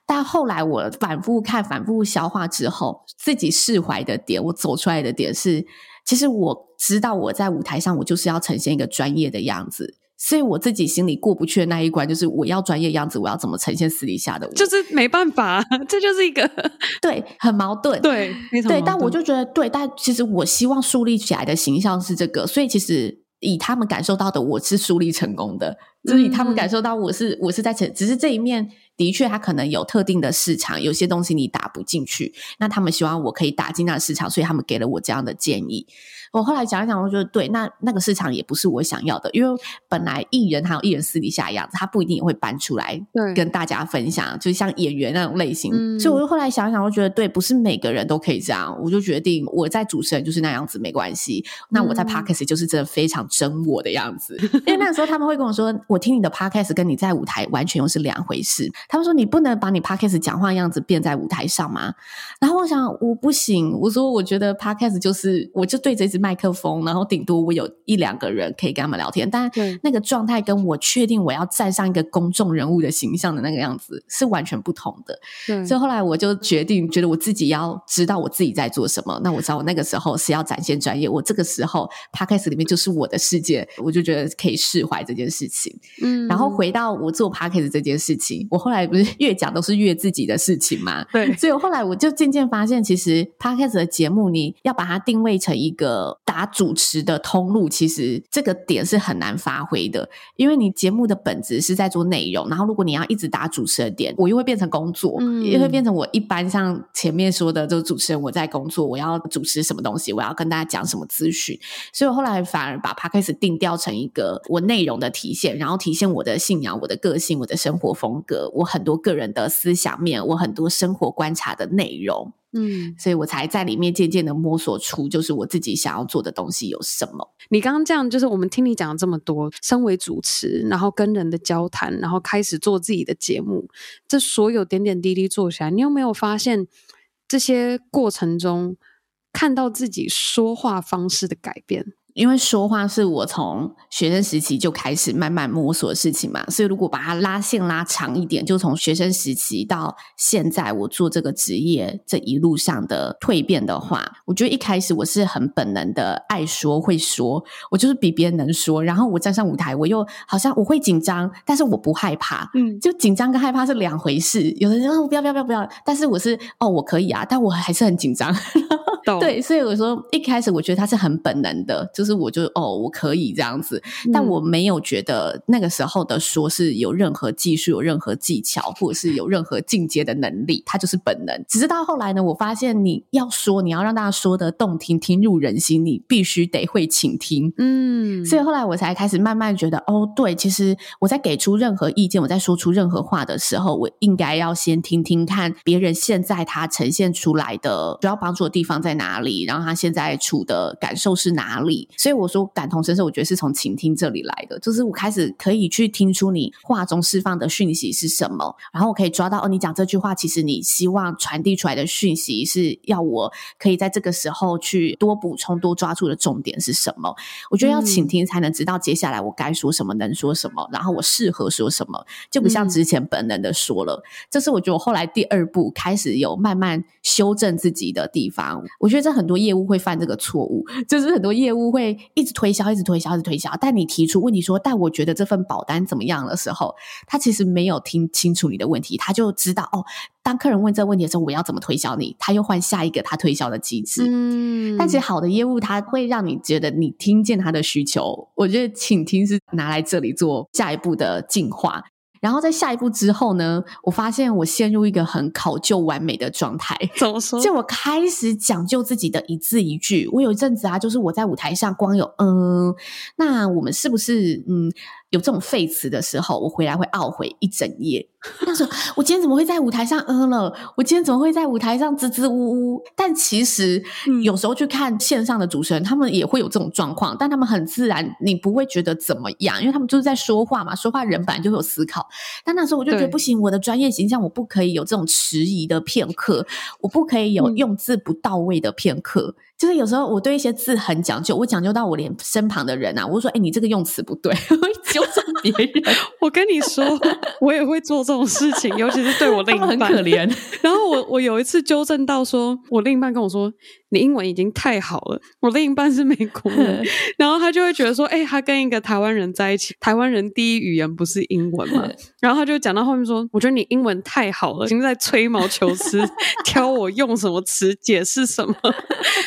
但后来我反复看、反复消化之后，自己释怀的点，我走出来的点是。其实我知道我在舞台上，我就是要呈现一个专业的样子，所以我自己心里过不去的那一关，就是我要专业样子，我要怎么呈现私底下的我？就是没办法，<laughs> 这就是一个 <laughs> 对，很矛盾，对，对。但我就觉得，对，但其实我希望树立起来的形象是这个，所以其实以他们感受到的，我是树立成功的，就是以他们感受到我是我是在成，只是这一面。的的确他可能有特定的市场，有些东西你打不进去，那他们希望我可以打进那个市场，所以他们给了我这样的建议。我后来讲一讲，我觉得对，那那个市场也不是我想要的，因为本来艺人还有艺人私底下的样子，他不一定也会搬出来跟大家分享，就像演员那种类型。嗯、所以我就后来想一想，我觉得对，不是每个人都可以这样，我就决定我在主持人就是那样子没关系，那我在 Podcast 就是真的非常真我的样子。嗯、因为那时候他们会跟我说，我听你的 Podcast 跟你在舞台完全又是两回事。他们说你不能把你 Podcast 讲话的样子变在舞台上吗？然后我想我不行，我说我觉得 Podcast 就是我就对着一支麦克风，然后。顶多我有一两个人可以跟他们聊天，但那个状态跟我确定我要站上一个公众人物的形象的那个样子是完全不同的。所以后来我就决定，觉得我自己要知道我自己在做什么。那我知道我那个时候是要展现专业，我这个时候 Podcast 里面就是我的世界，我就觉得可以释怀这件事情。嗯，然后回到我做 Podcast 这件事情，我后来不是越讲都是越自己的事情嘛？对，所以我后来我就渐渐发现，其实 Podcast 的节目你要把它定位成一个打主持的通路，其实这个点是很难发挥的，因为你节目的本质是在做内容，然后如果你要一直打主持的点，我又会变成工作，嗯，也会变成我一般像前面说的，就是主持人我在工作，我要主持什么东西，我要跟大家讲什么资讯，所以我后来反而把 Podcast 定调成一个我内容的体现，然后体现我的信仰、我的个性、我的生活风格，我很多个人的思想面，我很多生活观察的内容。嗯，所以我才在里面渐渐的摸索出，就是我自己想要做的东西有什么。你刚刚这样，就是我们听你讲了这么多，身为主持，然后跟人的交谈，然后开始做自己的节目，这所有点点滴滴做起来，你有没有发现这些过程中看到自己说话方式的改变？因为说话是我从学生时期就开始慢慢摸索的事情嘛，所以如果把它拉线拉长一点，就从学生时期到现在我做这个职业这一路上的蜕变的话，我觉得一开始我是很本能的爱说会说，我就是比别人能说，然后我站上舞台，我又好像我会紧张，但是我不害怕，嗯，就紧张跟害怕是两回事。有的人说不要不要不要不要，但是我是哦我可以啊，但我还是很紧张。<laughs> 对，所以我说一开始我觉得他是很本能的，就是我就哦，我可以这样子，但我没有觉得那个时候的说是有任何技术、有任何技巧，或者是有任何进阶的能力，它就是本能。只是到后来呢，我发现你要说，你要让大家说的动听、听入人心，你必须得会倾听。嗯，所以后来我才开始慢慢觉得，哦，对，其实我在给出任何意见，我在说出任何话的时候，我应该要先听听看别人现在他呈现出来的主要帮助的地方在哪里？然后他现在处的感受是哪里？所以我说感同身受，我觉得是从倾听这里来的。就是我开始可以去听出你话中释放的讯息是什么，然后我可以抓到哦，你讲这句话，其实你希望传递出来的讯息是要我可以在这个时候去多补充、多抓住的重点是什么？我觉得要倾听才能知道接下来我该说什么、能说什么，然后我适合说什么，就不像之前本能的说了。这是我觉得我后来第二步开始有慢慢修正自己的地方。我觉得这很。很多业务会犯这个错误，就是很多业务会一直推销，一直推销，一直推销。但你提出问题说：“但我觉得这份保单怎么样的时候，他其实没有听清楚你的问题，他就知道哦，当客人问这个问题的时候，我要怎么推销你？他又换下一个他推销的机制。嗯，但其实好的业务，他会让你觉得你听见他的需求。我觉得倾听是拿来这里做下一步的进化。然后在下一步之后呢，我发现我陷入一个很考究完美的状态。怎么说？<laughs> 就我开始讲究自己的一字一句。我有一阵子啊，就是我在舞台上光有嗯，那我们是不是嗯？有这种废词的时候，我回来会懊悔一整夜。那时候：“我今天怎么会在舞台上嗯了？我今天怎么会在舞台上支支吾吾？”但其实有时候去看线上的主持人，他们也会有这种状况，但他们很自然，你不会觉得怎么样，因为他们就是在说话嘛，说话人本来就会有思考。但那时候我就觉得不行，我的专业形象我不可以有这种迟疑的片刻，我不可以有用字不到位的片刻。就是有时候我对一些字很讲究，我讲究到我连身旁的人啊，我就说：“哎、欸，你这个用词不对。<laughs> ”我会纠正别人。<laughs> 我跟你说，我也会做这种事情，尤其是对我 <laughs> 另一半。很可怜。然后我我有一次纠正到说，我另一半跟我说。你英文已经太好了，我另一半是美国人，然后他就会觉得说，哎、欸，他跟一个台湾人在一起，台湾人第一语言不是英文嘛？然后他就讲到后面说，我觉得你英文太好了，已经在吹毛求疵，挑我用什么词解释什么。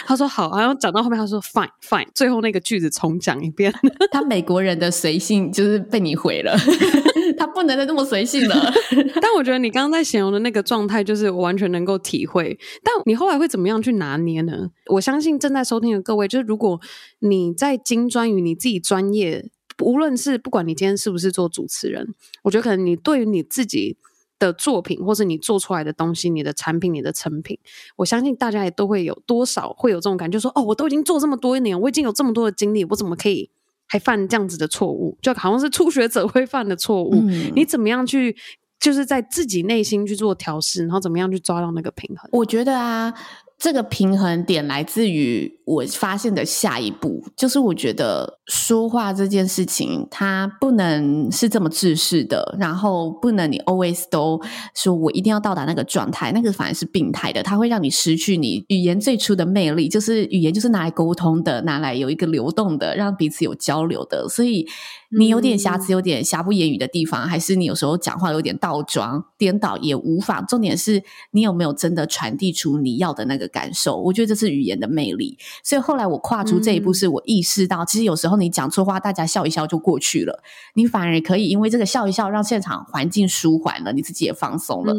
他说好，然后讲到后面他说 fine fine，最后那个句子重讲一遍。<laughs> 他美国人的随性就是被你毁了。<laughs> 他不能再这么随性了。<laughs> 但我觉得你刚刚在形容的那个状态，就是我完全能够体会。但你后来会怎么样去拿捏呢？我相信正在收听的各位，就是如果你在精专于你自己专业，无论是不管你今天是不是做主持人，我觉得可能你对于你自己的作品，或是你做出来的东西，你的产品、你的成品，我相信大家也都会有多少会有这种感觉，说哦，我都已经做这么多年，我已经有这么多的经历，我怎么可以还犯这样子的错误？就好像是初学者会犯的错误。嗯、你怎么样去，就是在自己内心去做调试，然后怎么样去抓到那个平衡？我觉得啊。这个平衡点来自于我发现的下一步，就是我觉得说话这件事情，它不能是这么制式的，然后不能你 always 都说我一定要到达那个状态，那个反而是病态的，它会让你失去你语言最初的魅力，就是语言就是拿来沟通的，拿来有一个流动的，让彼此有交流的，所以。你有点瑕疵，有点瑕不掩瑜的地方，还是你有时候讲话有点倒装、颠倒也无妨。重点是你有没有真的传递出你要的那个感受？我觉得这是语言的魅力。所以后来我跨出这一步，是我意识到，其实有时候你讲错话，大家笑一笑就过去了。你反而可以因为这个笑一笑，让现场环境舒缓了，你自己也放松了。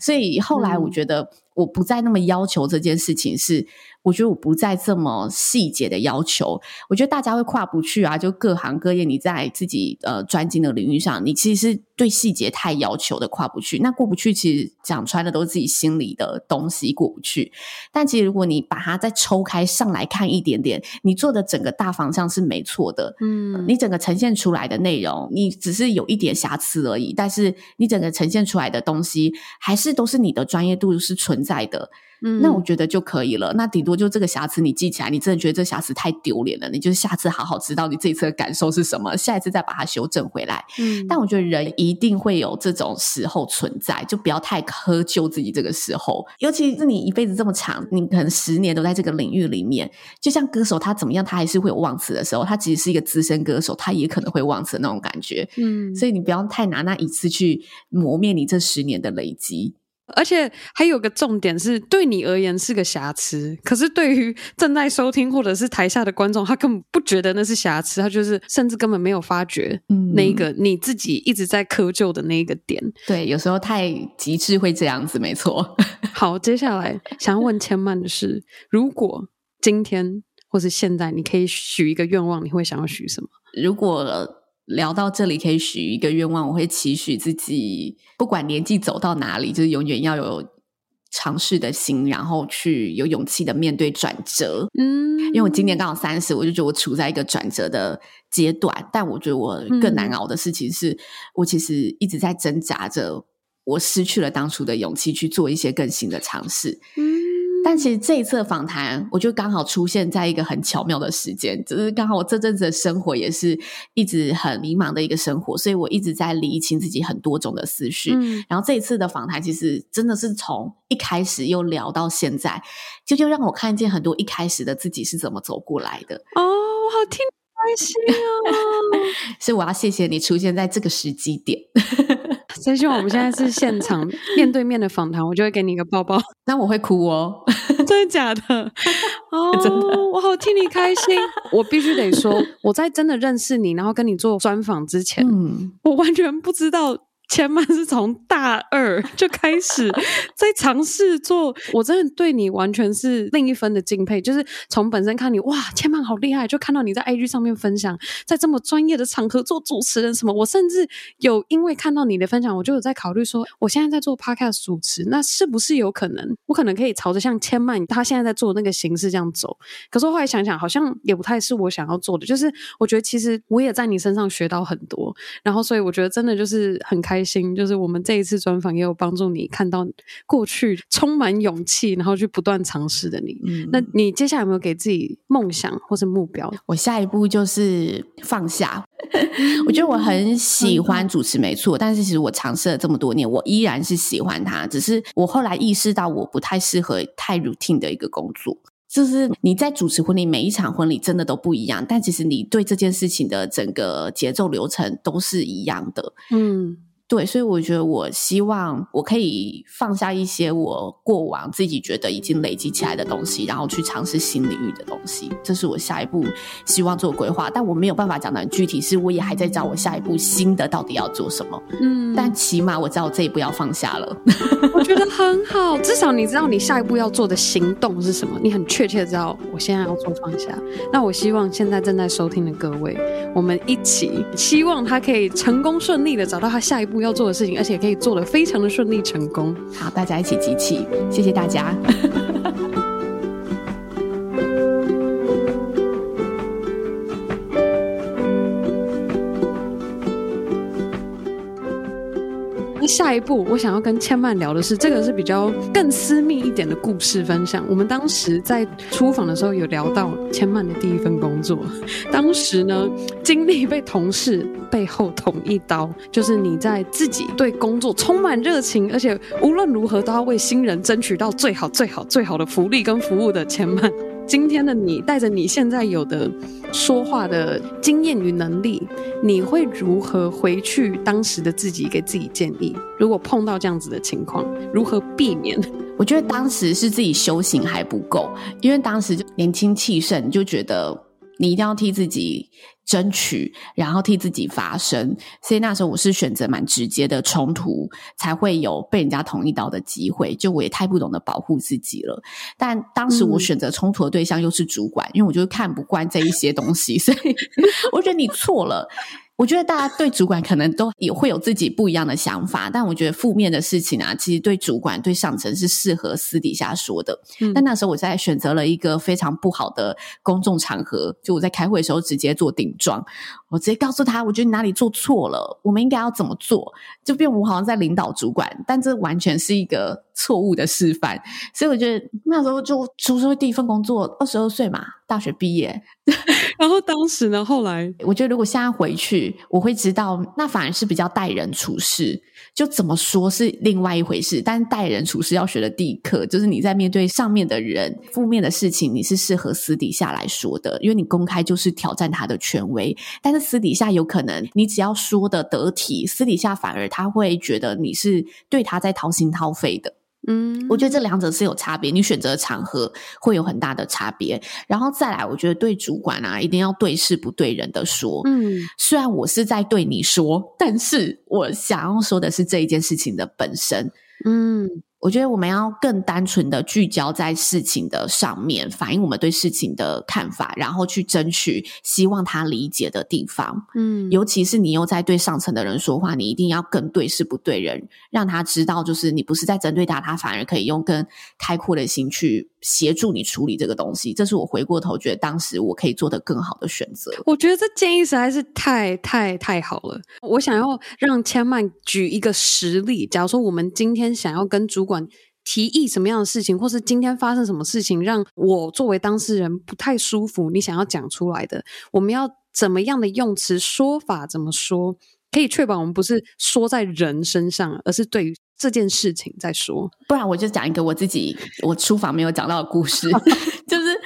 所以后来我觉得。我不再那么要求这件事情，是我觉得我不再这么细节的要求。我觉得大家会跨不去啊，就各行各业，你在自己呃专精的领域上，你其实是对细节太要求的，跨不去。那过不去，其实讲穿的都是自己心里的东西过不去。但其实如果你把它再抽开上来看一点点，你做的整个大方向是没错的。嗯，你整个呈现出来的内容，你只是有一点瑕疵而已，但是你整个呈现出来的东西，还是都是你的专业度是纯在的，嗯，那我觉得就可以了。那顶多就这个瑕疵你记起来，你真的觉得这瑕疵太丢脸了，你就是下次好好知道你这一次的感受是什么，下一次再把它修正回来。嗯，但我觉得人一定会有这种时候存在，就不要太苛求自己这个时候。尤其是你一辈子这么长，你可能十年都在这个领域里面，就像歌手他怎么样，他还是会有忘词的时候。他其实是一个资深歌手，他也可能会忘词的那种感觉。嗯，所以你不要太拿那一次去磨灭你这十年的累积。而且还有个重点是，对你而言是个瑕疵，可是对于正在收听或者是台下的观众，他根本不觉得那是瑕疵，他就是甚至根本没有发觉那一个你自己一直在窠臼的那一个点。嗯、对，有时候太极致会这样子，没错。<laughs> 好，接下来想要问千曼的是，如果今天或是现在，你可以许一个愿望，你会想要许什么？如果聊到这里，可以许一个愿望，我会期许自己，不管年纪走到哪里，就是永远要有尝试的心，然后去有勇气的面对转折。嗯，因为我今年刚好三十，我就觉得我处在一个转折的阶段。但我觉得我更难熬的事情是，我其实一直在挣扎着，我失去了当初的勇气去做一些更新的尝试。嗯。但其实这一次的访谈，我就刚好出现在一个很巧妙的时间，就是刚好我这阵子的生活也是一直很迷茫的一个生活，所以我一直在理清自己很多种的思绪。嗯，然后这一次的访谈，其实真的是从一开始又聊到现在，就就让我看见很多一开始的自己是怎么走过来的。哦，我好听开心啊！<laughs> 所以我要谢谢你出现在这个时机点。真希望我们现在是现场面对面的访谈，我就会给你一个抱抱。<laughs> 那我会哭哦，<laughs> 真的假的？<laughs> 哦，真的，我好替你开心。我必须得说，我在真的认识你，然后跟你做专访之前，嗯，我完全不知道。千曼是从大二 <laughs> 就开始在尝试做，我真的对你完全是另一分的敬佩。就是从本身看你，哇，千曼好厉害，就看到你在 IG 上面分享，在这么专业的场合做主持人什么，我甚至有因为看到你的分享，我就有在考虑说，我现在在做 Podcast 主持，那是不是有可能，我可能可以朝着像千曼他现在在做的那个形式这样走？可是后来想想，好像也不太是我想要做的。就是我觉得其实我也在你身上学到很多，然后所以我觉得真的就是很开心。心就是我们这一次专访也有帮助你看到过去充满勇气，然后去不断尝试的你。嗯，那你接下来有没有给自己梦想或是目标？我下一步就是放下。<laughs> 我觉得我很喜欢主持，没错，但是其实我尝试了这么多年，我依然是喜欢它。只是我后来意识到，我不太适合太 routine 的一个工作。就是你在主持婚礼，每一场婚礼真的都不一样，但其实你对这件事情的整个节奏流程都是一样的。嗯。对，所以我觉得我希望我可以放下一些我过往自己觉得已经累积起来的东西，然后去尝试新领域的东西，这是我下一步希望做规划。但我没有办法讲的很具体，是我也还在找我下一步新的到底要做什么。嗯，但起码我知道我这一步要放下了，我觉得 <laughs> 很好，至少你知道你下一步要做的行动是什么，你很确切知道我现在要做放下。那我希望现在正在收听的各位，我们一起希望他可以成功顺利的找到他下一步要做的事情，而且可以做得非常的顺利成功。好，大家一起集气，谢谢大家。<laughs> 下一步，我想要跟千曼聊的是，这个是比较更私密一点的故事分享。我们当时在出访的时候有聊到千曼的第一份工作，<laughs> 当时呢，经历被同事背后捅一刀，就是你在自己对工作充满热情，而且无论如何都要为新人争取到最好、最好、最好的福利跟服务的千曼。今天的你带着你现在有的说话的经验与能力，你会如何回去当时的自己给自己建议？如果碰到这样子的情况，如何避免？我觉得当时是自己修行还不够，因为当时就年轻气盛，就觉得你一定要替自己。争取，然后替自己发声，所以那时候我是选择蛮直接的冲突，才会有被人家捅一刀的机会。就我也太不懂得保护自己了。但当时我选择冲突的对象又是主管，嗯、因为我就看不惯这一些东西，所以 <laughs> 我觉得你错了。我觉得大家对主管可能都也会有自己不一样的想法，但我觉得负面的事情啊，其实对主管、对上层是适合私底下说的。嗯、但那时候我在选择了一个非常不好的公众场合，就我在开会的时候直接做顶撞，我直接告诉他，我觉得你哪里做错了，我们应该要怎么做，就变我好像在领导主管，但这完全是一个错误的示范。所以我觉得那时候就出社会第一份工作，二十二岁嘛。大学毕业，<laughs> 然后当时呢，后来我觉得如果现在回去，我会知道那反而是比较待人处事，就怎么说是另外一回事。但是待人处事要学的第一课，就是你在面对上面的人负面的事情，你是适合私底下来说的，因为你公开就是挑战他的权威，但是私底下有可能你只要说的得体，私底下反而他会觉得你是对他在掏心掏肺的。嗯，我觉得这两者是有差别，你选择的场合会有很大的差别。然后再来，我觉得对主管啊，一定要对事不对人的说。嗯，虽然我是在对你说，但是我想要说的是这一件事情的本身。嗯。我觉得我们要更单纯的聚焦在事情的上面，反映我们对事情的看法，然后去争取希望他理解的地方。嗯，尤其是你又在对上层的人说话，你一定要更对事不对人，让他知道，就是你不是在针对他，他反而可以用更开阔的心去协助你处理这个东西。这是我回过头觉得当时我可以做的更好的选择。我觉得这建议实在是太太太好了。我想要让千曼举一个实例，假如说我们今天想要跟主管管提议什么样的事情，或是今天发生什么事情，让我作为当事人不太舒服，你想要讲出来的，我们要怎么样的用词说法？怎么说可以确保我们不是说在人身上，而是对于这件事情在说？不然我就讲一个我自己我书房没有讲到的故事，<laughs> 就是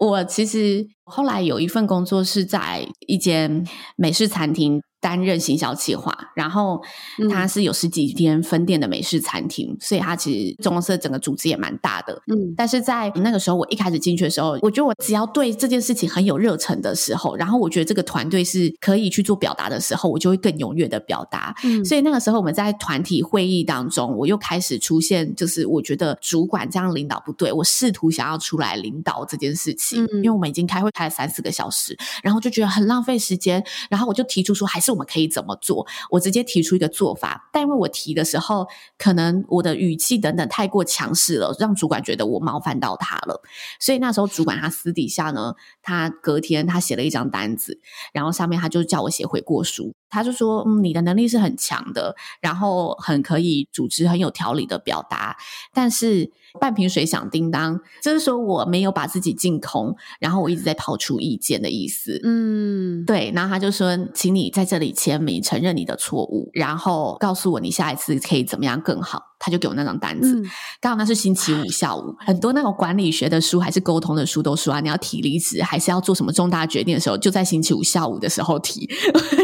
我其实后来有一份工作是在一间美式餐厅。担任行销企划，然后它是有十几间分店的美式餐厅，嗯、所以它其实总公司整个组织也蛮大的。嗯，但是在那个时候，我一开始进去的时候，我觉得我只要对这件事情很有热忱的时候，然后我觉得这个团队是可以去做表达的时候，我就会更踊跃的表达。嗯，所以那个时候我们在团体会议当中，我又开始出现，就是我觉得主管这样领导不对，我试图想要出来领导这件事情，嗯、因为我们已经开会开三四个小时，然后就觉得很浪费时间，然后我就提出说，还。是我们可以怎么做？我直接提出一个做法，但因为我提的时候，可能我的语气等等太过强势了，让主管觉得我冒犯到他了。所以那时候主管他私底下呢，他隔天他写了一张单子，然后上面他就叫我写悔过书。他就说：“嗯，你的能力是很强的，然后很可以组织很有条理的表达，但是半瓶水响叮当，就是说我没有把自己净空，然后我一直在抛出意见的意思。嗯，对。然后他就说，请你在这里签名，承认你的错误，然后告诉我你下一次可以怎么样更好。他就给我那张单子，刚好那是星期五下午，很多那种管理学的书还是沟通的书都说啊，你要提离职还是要做什么重大决定的时候，就在星期五下午的时候提。<laughs> ”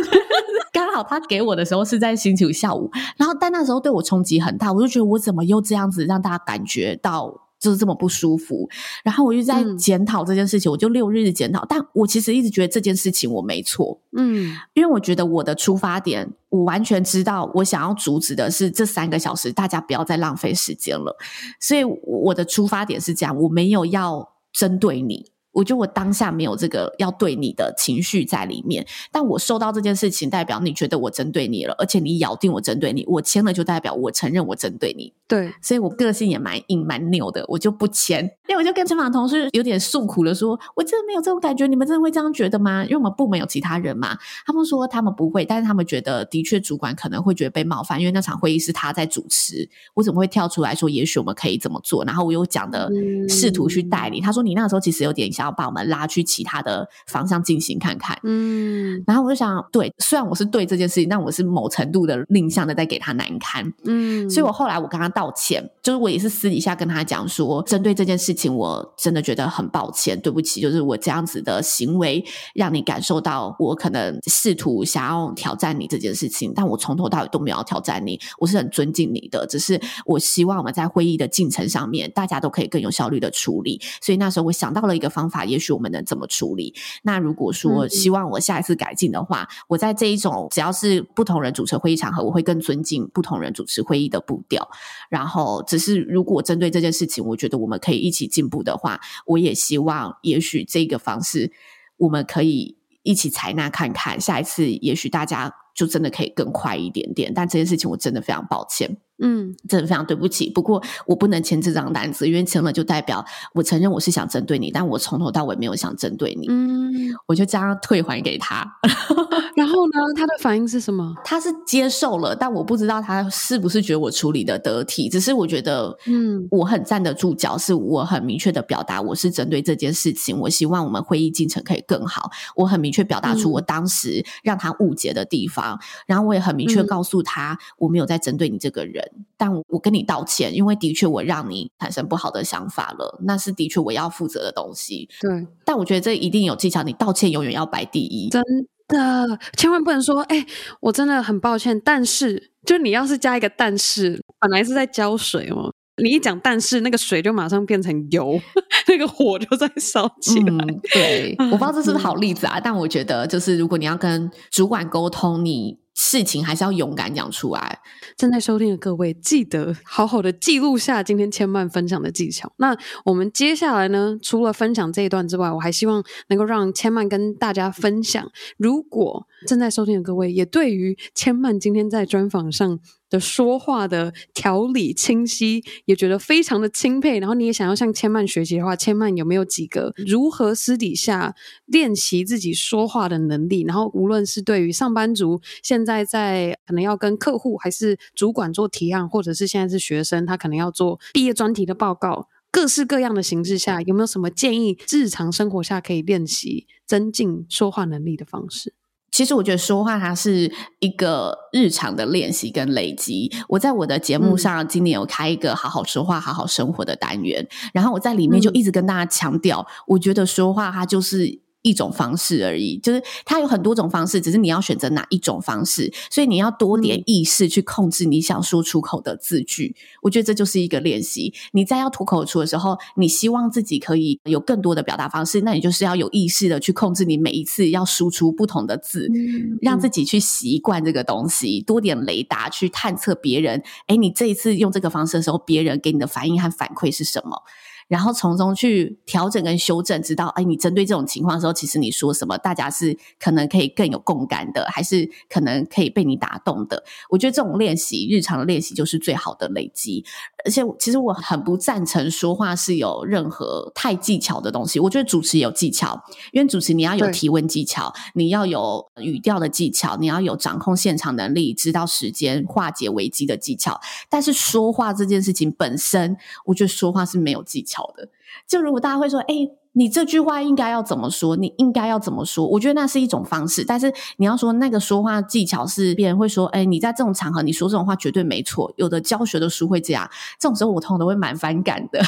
好他给我的时候是在星期五下午，然后但那时候对我冲击很大，我就觉得我怎么又这样子让大家感觉到。就是这么不舒服，然后我就在检讨这件事情，嗯、我就六日检讨。但我其实一直觉得这件事情我没错，嗯，因为我觉得我的出发点，我完全知道，我想要阻止的是这三个小时，大家不要再浪费时间了。所以我的出发点是这样，我没有要针对你。我觉得我当下没有这个要对你的情绪在里面，但我收到这件事情，代表你觉得我针对你了，而且你咬定我针对你，我签了就代表我承认我针对你。对，所以我个性也蛮硬蛮拗的，我就不签。因为我就跟前方的同事有点诉苦的说，我真的没有这种感觉，你们真的会这样觉得吗？因为我们部门有其他人嘛，他们说他们不会，但是他们觉得的确主管可能会觉得被冒犯，因为那场会议是他在主持，我怎么会跳出来说，也许我们可以怎么做？然后我又讲的试图去代理，嗯、他说你那个时候其实有点想要把我们拉去其他的方向进行看看，嗯，然后我就想，对，虽然我是对这件事情，但我是某程度的另向的在给他难堪，嗯，所以我后来我跟他道歉，就是我也是私底下跟他讲说，针对这件事情。我真的觉得很抱歉，对不起，就是我这样子的行为让你感受到我可能试图想要挑战你这件事情，但我从头到尾都没有挑战你，我是很尊敬你的，只是我希望我们在会议的进程上面，大家都可以更有效率的处理。所以那时候我想到了一个方法，也许我们能怎么处理？那如果说希望我下一次改进的话，嗯、我在这一种只要是不同人主持会议场合，我会更尊敬不同人主持会议的步调。然后，只是如果针对这件事情，我觉得我们可以一起进步的话，我也希望，也许这个方式我们可以一起采纳看看，下一次也许大家就真的可以更快一点点。但这件事情我真的非常抱歉。嗯，真的非常对不起。不过我不能签这张单子，因为签了就代表我承认我是想针对你，但我从头到尾没有想针对你。嗯，我就这样退还给他。<laughs> 然后呢，他的反应是什么？他是接受了，但我不知道他是不是觉得我处理的得体。只是我觉得，嗯，我很站得住脚，是我很明确的表达我是针对这件事情。我希望我们会议进程可以更好。我很明确表达出我当时让他误解的地方，嗯、然后我也很明确告诉他，我没有在针对你这个人。但我跟你道歉，因为的确我让你产生不好的想法了，那是的确我要负责的东西。对，但我觉得这一定有技巧，你道歉永远要摆第一，真的，千万不能说，哎、欸，我真的很抱歉，但是，就你要是加一个但是，本来是在浇水哦，你一讲但是，那个水就马上变成油，<laughs> 那个火就在烧起来。嗯、对，<laughs> 我不知道这是不是好例子啊，嗯、但我觉得就是如果你要跟主管沟通，你。事情还是要勇敢讲出来。正在收听的各位，记得好好的记录下今天千曼分享的技巧。那我们接下来呢，除了分享这一段之外，我还希望能够让千曼跟大家分享，如果正在收听的各位也对于千曼今天在专访上的说话的条理清晰，也觉得非常的钦佩。然后你也想要向千曼学习的话，千曼有没有几个如何私底下练习自己说话的能力？然后无论是对于上班族，现在在可能要跟客户还是主管做提案，或者是现在是学生，他可能要做毕业专题的报告，各式各样的形式下，有没有什么建议？日常生活下可以练习增进说话能力的方式？其实我觉得说话它是一个日常的练习跟累积。我在我的节目上今年有开一个好好说话、好好生活的单元，然后我在里面就一直跟大家强调，我觉得说话它就是。一种方式而已，就是它有很多种方式，只是你要选择哪一种方式。所以你要多点意识去控制你想说出口的字句。嗯、我觉得这就是一个练习。你在要吐口而出的时候，你希望自己可以有更多的表达方式，那你就是要有意识的去控制你每一次要输出不同的字，嗯、让自己去习惯这个东西。多点雷达去探测别人，诶，你这一次用这个方式的时候，别人给你的反应和反馈是什么？然后从中去调整跟修正，知道哎，你针对这种情况的时候，其实你说什么，大家是可能可以更有共感的，还是可能可以被你打动的？我觉得这种练习，日常的练习就是最好的累积。而且，其实我很不赞成说话是有任何太技巧的东西。我觉得主持有技巧，因为主持你要有提问技巧，你要有语调的技巧，你要有掌控现场能力，知道时间、化解危机的技巧。但是说话这件事情本身，我觉得说话是没有技巧。巧的。就如果大家会说，哎，你这句话应该要怎么说？你应该要怎么说？我觉得那是一种方式。但是你要说那个说话技巧是别人会说，哎，你在这种场合你说这种话绝对没错。有的教学的书会这样，这种时候我通常都会蛮反感的。<laughs>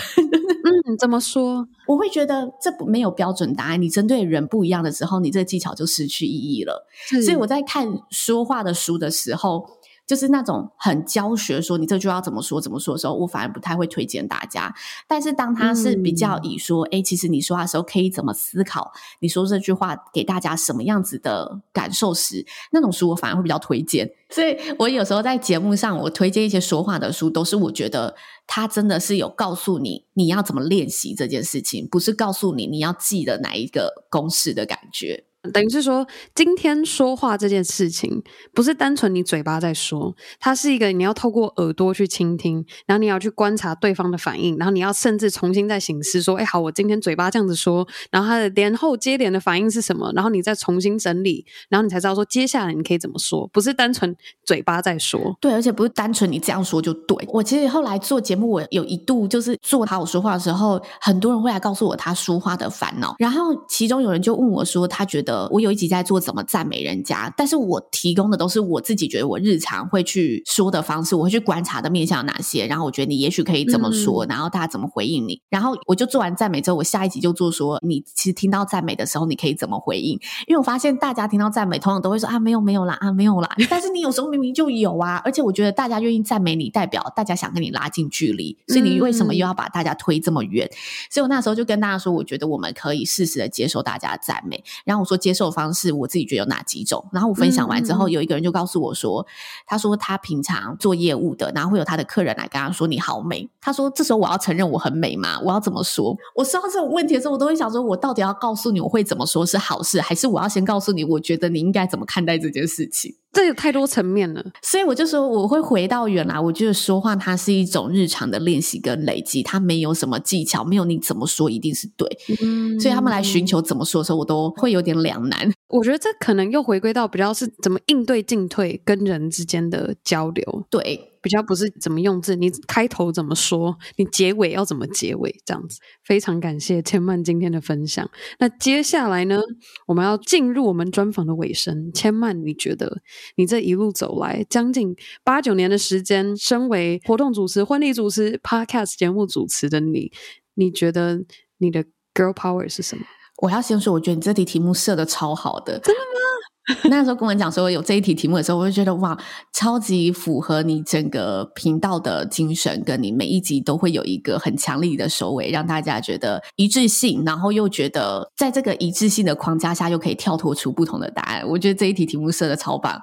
嗯，怎么说？我会觉得这没有标准答案。你针对人不一样的时候，你这个技巧就失去意义了。所以我在看说话的书的时候。就是那种很教学说你这句话要怎么说怎么说的时候，我反而不太会推荐大家。但是当他是比较以说，哎、嗯，其实你说话的时候可以怎么思考，你说这句话给大家什么样子的感受时，那种书我反而会比较推荐。所以我有时候在节目上，我推荐一些说话的书，都是我觉得他真的是有告诉你你要怎么练习这件事情，不是告诉你你要记得哪一个公式的感觉。等于是说，今天说话这件事情不是单纯你嘴巴在说，它是一个你要透过耳朵去倾听，然后你要去观察对方的反应，然后你要甚至重新再醒思说，哎，好，我今天嘴巴这样子说，然后他的连后接连的反应是什么，然后你再重新整理，然后你才知道说接下来你可以怎么说，不是单纯嘴巴在说。对，而且不是单纯你这样说就对。我其实后来做节目，我有一度就是做好我说话的时候，很多人会来告诉我他说话的烦恼，然后其中有人就问我说，他觉得。我有一集在做怎么赞美人家，但是我提供的都是我自己觉得我日常会去说的方式，我会去观察的面向有哪些，然后我觉得你也许可以怎么说，嗯、然后大家怎么回应你，然后我就做完赞美之后，我下一集就做说你其实听到赞美的时候，你可以怎么回应？因为我发现大家听到赞美，通常都会说啊没有没有啦啊没有啦，但是你有时候明明就有啊，而且我觉得大家愿意赞美你，代表大家想跟你拉近距离，所以你为什么又要把大家推这么远？嗯、所以我那时候就跟大家说，我觉得我们可以适时的接受大家的赞美，然后我说。接受方式，我自己觉得有哪几种？然后我分享完之后，嗯、有一个人就告诉我说：“他说他平常做业务的，然后会有他的客人来跟他说你好美。他说这时候我要承认我很美吗？我要怎么说？我收到这种问题的时候，我都会想说，我到底要告诉你我会怎么说是好事，还是我要先告诉你，我觉得你应该怎么看待这件事情？”这有太多层面了，所以我就说我会回到原来，我觉得说话它是一种日常的练习跟累积，它没有什么技巧，没有你怎么说一定是对。嗯，所以他们来寻求怎么说的时候，我都会有点两难。我觉得这可能又回归到比较是怎么应对进退跟人之间的交流。对。比较不是怎么用字，你开头怎么说，你结尾要怎么结尾，这样子。非常感谢千曼今天的分享。那接下来呢，我们要进入我们专访的尾声。千曼，你觉得你这一路走来将近八九年的时间，身为活动主持、婚礼主持、Podcast 节目主持的你，你觉得你的 Girl Power 是什么？我要先说，我觉得你这题题目设的超好的，真的吗？<laughs> 那时候跟我讲说有这一题题目的时候，我就觉得哇，超级符合你整个频道的精神，跟你每一集都会有一个很强力的收尾，让大家觉得一致性，然后又觉得在这个一致性的框架下，又可以跳脱出不同的答案。我觉得这一题题目设的超棒，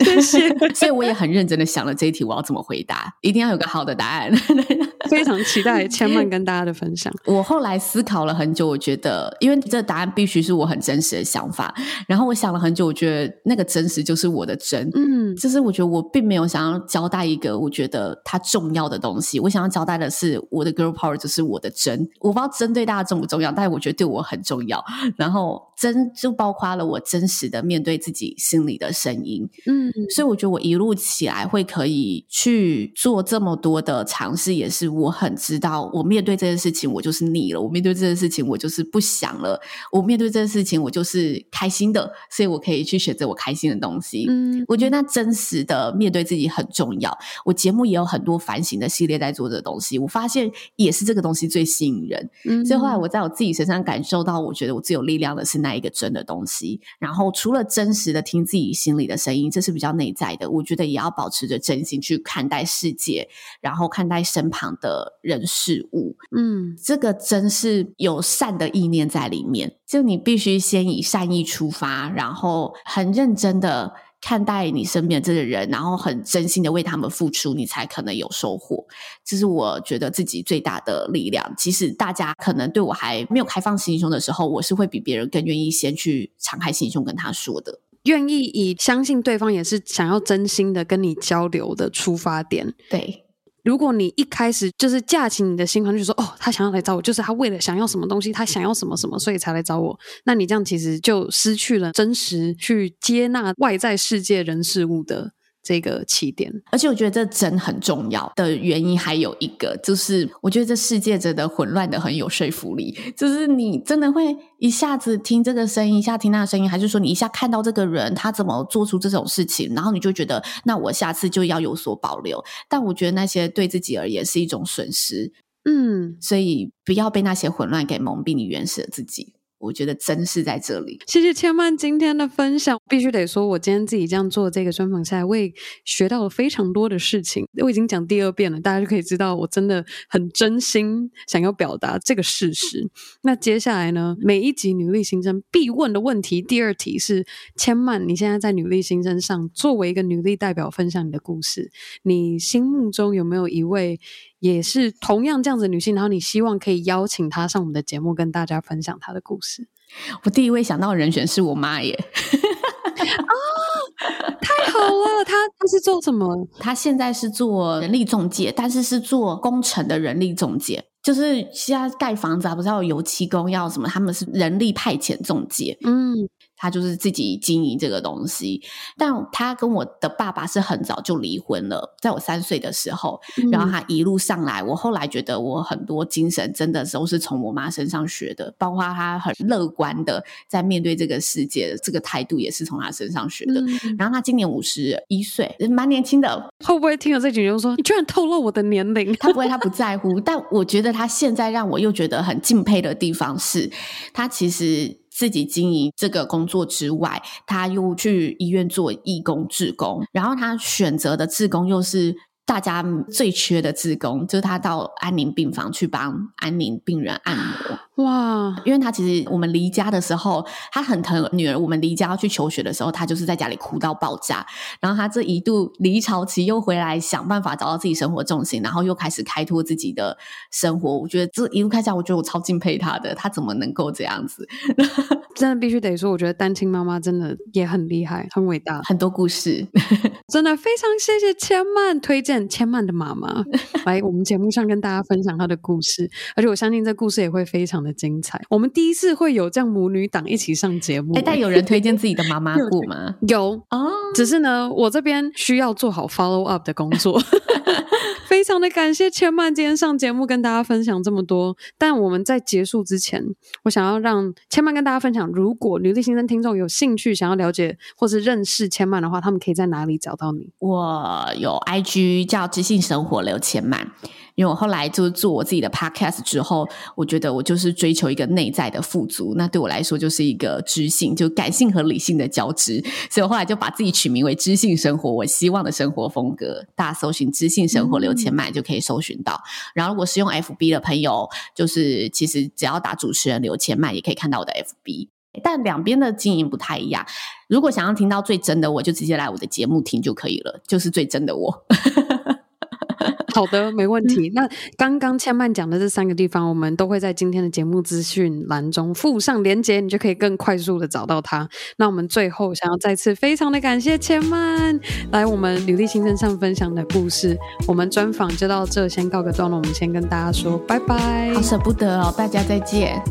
谢谢。所以我也很认真的想了这一题我要怎么回答，一定要有个好的答案。<laughs> 非常期待千曼跟大家的分享。我后来思考了很久，我觉得因为这答案必须是我很真实的想法，然后我想了很久。觉得那个真实就是我的真，嗯，就是我觉得我并没有想要交代一个我觉得它重要的东西，我想要交代的是我的 girl power 就是我的真，我不知道真对大家重不重要，但是我觉得对我很重要。然后真就包括了我真实的面对自己心里的声音，嗯，所以我觉得我一路起来会可以去做这么多的尝试，也是我很知道，我面对这件事情我就是腻了，我面对这件事情我就是不想了，我面对这件事情我就是开心的，所以我可以。去选择我开心的东西，嗯，我觉得那真实的面对自己很重要。我节目也有很多反省的系列在做这个东西，我发现也是这个东西最吸引人。嗯，所以后来我在我自己身上感受到，我觉得我最有力量的是那一个真的东西。然后除了真实的听自己心里的声音，这是比较内在的。我觉得也要保持着真心去看待世界，然后看待身旁的人事物。嗯，这个真是有善的意念在里面。就你必须先以善意出发，然后很认真的看待你身边的这个人，然后很真心的为他们付出，你才可能有收获。这是我觉得自己最大的力量。即使大家可能对我还没有开放心胸的时候，我是会比别人更愿意先去敞开心胸跟他说的，愿意以相信对方也是想要真心的跟你交流的出发点。对。如果你一开始就是架起你的心防，就说哦，他想要来找我，就是他为了想要什么东西，他想要什么什么，所以才来找我。那你这样其实就失去了真实去接纳外在世界人事物的这个起点。而且我觉得这真很重要的原因还有一个，就是我觉得这世界真的混乱的很有说服力。就是你真的会一下子听这个声音，一下听那个声音，还是说你一下看到这个人他怎么做出这种事情，然后你就觉得那我下次就要有所保留。但我觉得那些对自己而言是一种损失。嗯，所以不要被那些混乱给蒙蔽你原始的自己。我觉得真是在这里。谢谢千曼今天的分享，必须得说，我今天自己这样做这个专访下来，我也学到了非常多的事情。我已经讲第二遍了，大家就可以知道我真的很真心想要表达这个事实。那接下来呢，每一集女力新生必问的问题，第二题是千曼，你现在在女力新生上作为一个女力代表分享你的故事，你心目中有没有一位？也是同样这样子的女性，然后你希望可以邀请她上我们的节目，跟大家分享她的故事。我第一位想到的人选是我妈耶！啊，太好了！她她是做什么？她现在是做人力中介，但是是做工程的人力中介，就是现在盖房子啊，不是要油漆工要什么？他们是人力派遣中介。嗯。他就是自己经营这个东西，但他跟我的爸爸是很早就离婚了，在我三岁的时候，嗯、然后他一路上来，我后来觉得我很多精神真的都是从我妈身上学的，包括他很乐观的在面对这个世界的这个态度，也是从他身上学的。嗯、然后他今年五十一岁，蛮年轻的。会不会听了这几句就说你居然透露我的年龄？他不会，他不在乎。<laughs> 但我觉得他现在让我又觉得很敬佩的地方是，他其实。自己经营这个工作之外，他又去医院做义工志工，然后他选择的志工又是大家最缺的职工，就是他到安宁病房去帮安宁病人按摩。哇！因为他其实我们离家的时候，他很疼女儿。我们离家要去求学的时候，他就是在家里哭到爆炸。然后他这一度离巢期又回来，想办法找到自己生活重心，然后又开始开拓自己的生活。我觉得这一路开下，我觉得我超敬佩他的。他怎么能够这样子？真的必须得说，我觉得单亲妈妈真的也很厉害，很伟大，很多故事。真的非常谢谢千曼推荐千曼的妈妈 <laughs> 来我们节目上跟大家分享她的故事，而且我相信这故事也会非常的。精彩！我们第一次会有这样母女档一起上节目。哎，但有人推荐自己的妈妈 <laughs> 过吗？有哦，只是呢，我这边需要做好 follow up 的工作。<laughs> 非常的感谢千曼今天上节目跟大家分享这么多。但我们在结束之前，我想要让千曼跟大家分享，如果女力新生听众有兴趣想要了解或是认识千曼的话，他们可以在哪里找到你？我有 IG 叫知性生活刘千曼。因为我后来就做我自己的 podcast 之后，我觉得我就是追求一个内在的富足，那对我来说就是一个知性，就感性和理性的交织，所以我后来就把自己取名为知性生活，我希望的生活风格。大家搜寻知性生活刘千麦就可以搜寻到。嗯、然后如果是用 FB 的朋友，就是其实只要打主持人刘千麦，也可以看到我的 FB。但两边的经营不太一样。如果想要听到最真的我，就直接来我的节目听就可以了，就是最真的我。好的，没问题。嗯、那刚刚千曼讲的这三个地方，我们都会在今天的节目资讯栏中附上连接，你就可以更快速的找到它。那我们最后想要再次非常的感谢千曼来我们女力新生上分享的故事。我们专访就到这，先告个段落。我们先跟大家说拜拜，好舍不得哦，大家再见。<laughs>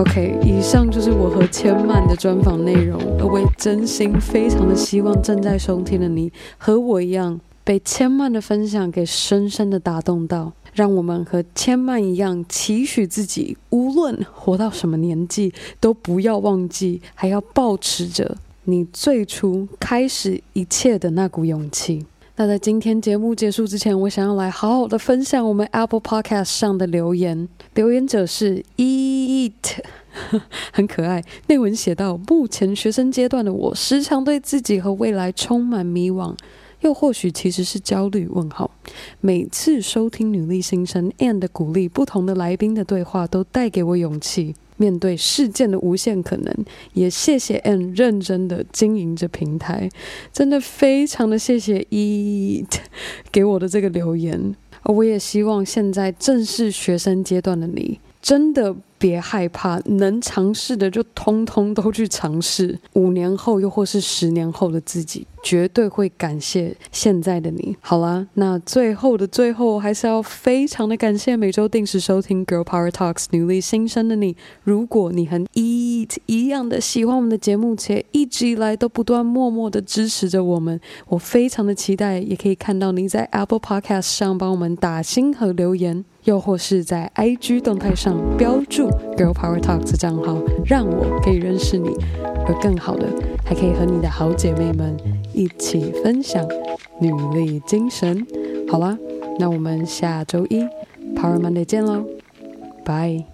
OK，以上就是我和千曼的专访内容。我也真心非常的希望正在收听的你和我一样，被千曼的分享给深深的打动到。让我们和千曼一样，期许自己无论活到什么年纪，都不要忘记，还要保持着你最初开始一切的那股勇气。那在今天节目结束之前，我想要来好好的分享我们 Apple Podcast 上的留言。留言者是 Eat，<laughs> 很可爱。内文写道：目前学生阶段的我，时常对自己和未来充满迷惘，又或许其实是焦虑。问号。每次收听女力新生 and 鼓励，不同的来宾的对话，都带给我勇气。面对事件的无限可能，也谢谢 N 认真的经营着平台，真的非常的谢谢 Eat 给我的这个留言。我也希望现在正是学生阶段的你，真的别害怕，能尝试的就通通都去尝试。五年后，又或是十年后的自己，绝对会感谢现在的你。好啦，那最后的最后，还是要非常的感谢每周定时收听 Girl Power Talks 女力新生的你。如果你和 Eat 一样的喜欢我们的节目，且一直以来都不断默默的支持着我们，我非常的期待，也可以看到你在 Apple Podcast 上帮我们打星和留言。又或是在 IG 动态上标注 Girl Power Talks 账号，让我可以认识你，而更好的，还可以和你的好姐妹们一起分享女力精神。好啦，那我们下周一 Power Monday 见喽，拜。